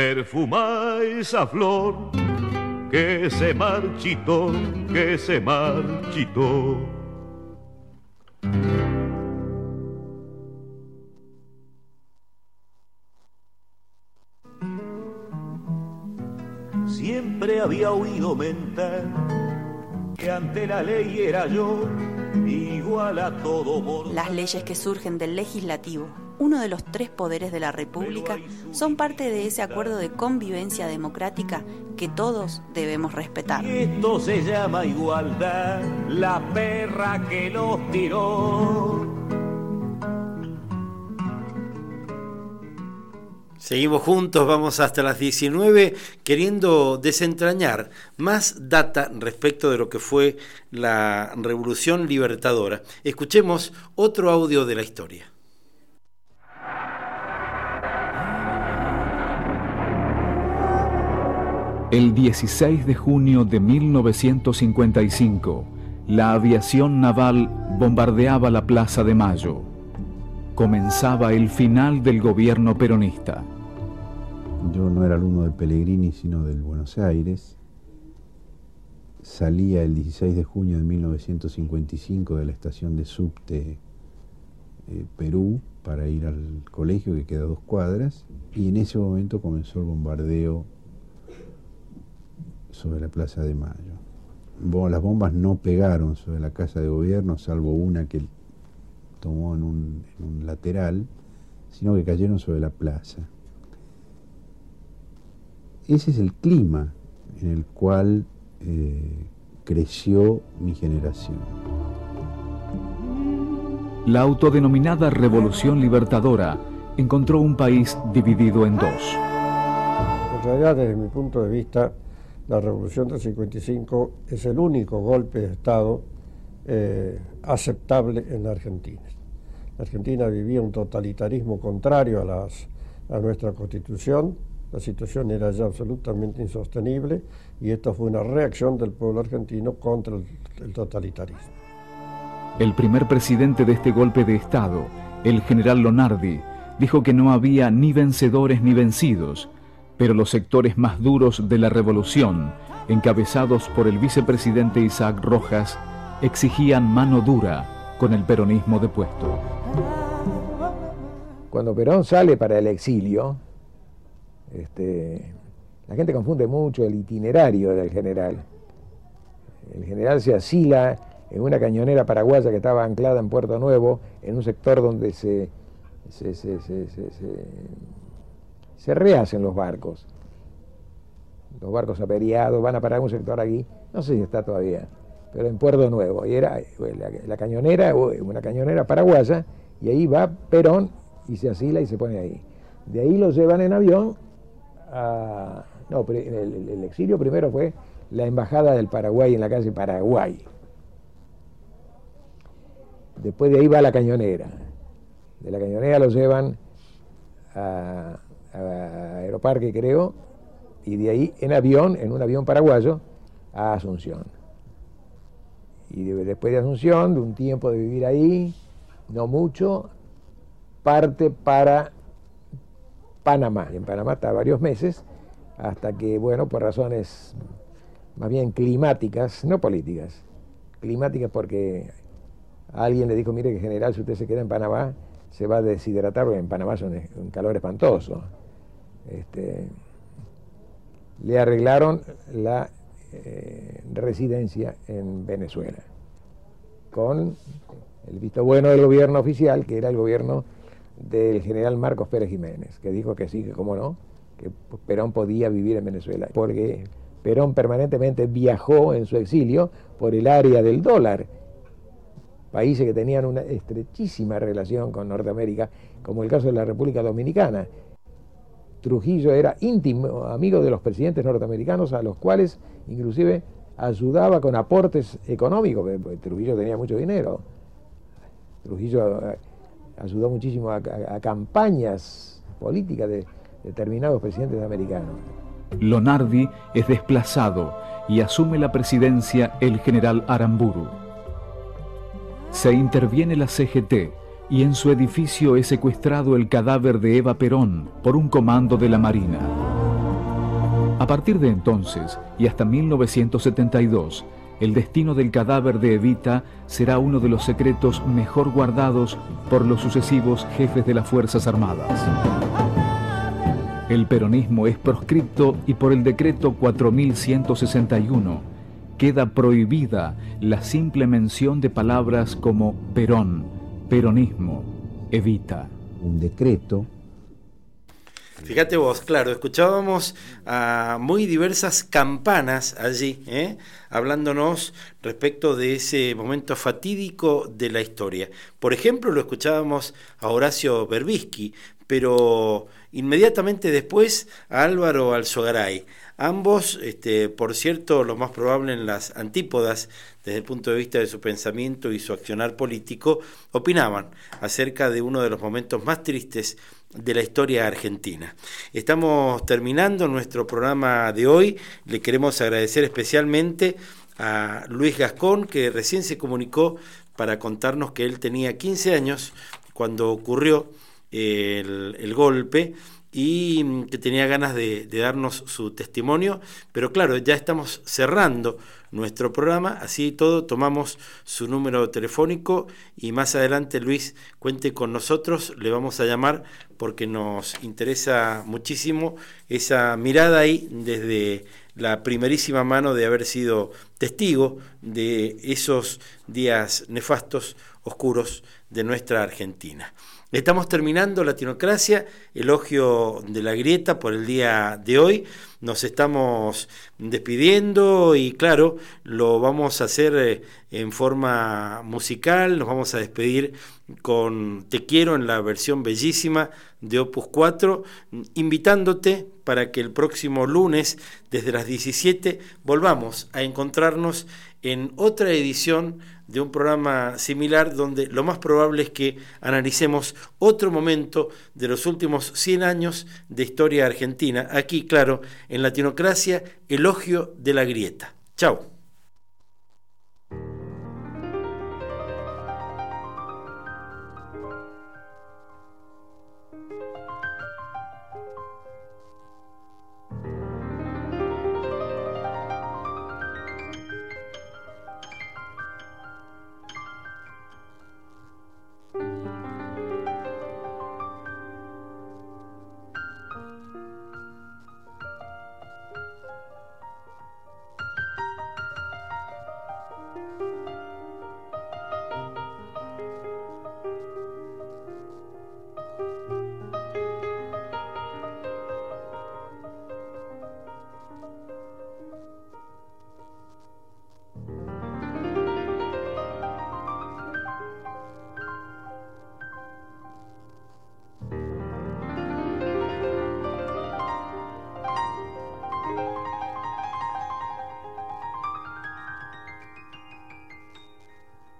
Perfuma esa flor que se marchitó, que se marchitó. Siempre había oído mentar que ante la ley era yo igual a todo Las leyes que surgen del legislativo, uno de los tres poderes de la República, son parte de ese acuerdo de convivencia democrática que todos debemos respetar. Esto se llama igualdad, la perra que los tiró Seguimos juntos, vamos hasta las 19 queriendo desentrañar más data respecto de lo que fue la Revolución Libertadora. Escuchemos otro audio de la historia. El 16 de junio de 1955, la aviación naval bombardeaba la Plaza de Mayo. Comenzaba el final del gobierno peronista. Yo no era alumno del Pellegrini, sino del Buenos Aires. Salía el 16 de junio de 1955 de la estación de subte eh, Perú para ir al colegio que queda dos cuadras y en ese momento comenzó el bombardeo sobre la Plaza de Mayo. las bombas no pegaron sobre la casa de gobierno, salvo una que tomó en un lateral, sino que cayeron sobre la plaza ese es el clima en el cual eh, creció mi generación. La autodenominada Revolución Libertadora encontró un país dividido en dos. En realidad, desde mi punto de vista, la Revolución del 55 es el único golpe de Estado eh, aceptable en la Argentina. La Argentina vivía un totalitarismo contrario a, las, a nuestra constitución, la situación era ya absolutamente insostenible y esto fue una reacción del pueblo argentino contra el, totalitarismo. El primer presidente de este golpe de Estado, el general Lonardi, dijo que no había ni vencedores ni vencidos, pero los sectores más duros de la revolución, encabezados por el vicepresidente Isaac Rojas, exigían mano dura con el peronismo depuesto. Cuando Perón sale para el exilio, este, la gente confunde mucho el itinerario del general. El general se asila en una cañonera paraguaya que estaba anclada en Puerto Nuevo, en un sector donde se, se, se, rehacen los barcos. Los barcos aperiados van a parar un sector aquí, no sé si está todavía, pero en Puerto Nuevo. Y era la, la cañonera, una cañonera paraguaya, y ahí va Perón y se asila y se pone ahí. De ahí lo llevan en avión no, el, exilio primero fue la embajada del Paraguay en la calle Paraguay. Después de ahí va la cañonera. De la cañonera lo llevan a, Aeroparque, creo, y de ahí en avión, en un avión paraguayo, a Asunción. Y después de Asunción, de un tiempo de vivir ahí, no mucho, parte para Panamá. En Panamá está varios meses hasta que, bueno, por razones más bien climáticas, no políticas, climáticas porque alguien le dijo, mire que general, si usted se queda en Panamá, se va a deshidratar, porque en Panamá es un, calor espantoso. Este, le arreglaron la eh, residencia en Venezuela, con el visto bueno del gobierno oficial, que era el gobierno del general Marcos Pérez Jiménez, que dijo que sí, que cómo no, que Perón podía vivir en Venezuela, porque Perón permanentemente viajó en su exilio por el área del dólar, países que tenían una estrechísima relación con Norteamérica, como el caso de la República Dominicana. Trujillo era íntimo amigo de los presidentes norteamericanos, a los cuales inclusive ayudaba con aportes económicos, Trujillo tenía mucho dinero. Trujillo eh, ayudó muchísimo a, campañas políticas de determinados presidentes americanos. Lonardi es desplazado y asume la presidencia el general Aramburu. Se interviene la CGT y en su edificio es secuestrado el cadáver de Eva Perón por un comando de la Marina. A partir de entonces y hasta 1972, el destino del cadáver de Evita será uno de los secretos mejor guardados por los sucesivos jefes de las Fuerzas Armadas. El peronismo es proscripto y por el decreto 4161 queda prohibida la simple mención de palabras como Perón, peronismo, Evita. Un decreto Fíjate vos, claro, escuchábamos a muy diversas campanas allí, ¿eh? hablándonos respecto de ese momento fatídico de la historia. Por ejemplo, lo escuchábamos a Horacio Berbisky, pero inmediatamente después a Álvaro Alzogaray. Ambos, este, por cierto, lo más probable en las antípodas desde el punto de vista de su pensamiento y su accionar político, opinaban acerca de uno de los momentos más tristes de la historia argentina. Estamos terminando nuestro programa de hoy. Le queremos agradecer especialmente a Luis Gascón, que recién se comunicó para contarnos que él tenía 15 años cuando ocurrió el, golpe y que tenía ganas de, de, darnos su testimonio, pero claro, ya estamos cerrando nuestro programa, así todo tomamos su número telefónico y más adelante Luis cuente con nosotros, le vamos a llamar porque nos interesa muchísimo esa mirada ahí desde la primerísima mano de haber sido testigo de esos días nefastos, oscuros de nuestra Argentina. Estamos terminando Latinocracia, elogio de la grieta por el día de hoy. Nos estamos despidiendo y claro, lo vamos a hacer eh, en forma musical, nos vamos a despedir con Te quiero en la versión bellísima de Opus 4, invitándote para que el próximo lunes desde las 17 volvamos a encontrarnos en otra edición de un programa similar donde lo más probable es que analicemos otro momento de los últimos 100 años de historia argentina. Aquí, claro, en Latinocracia, elogio de la grieta. Chao.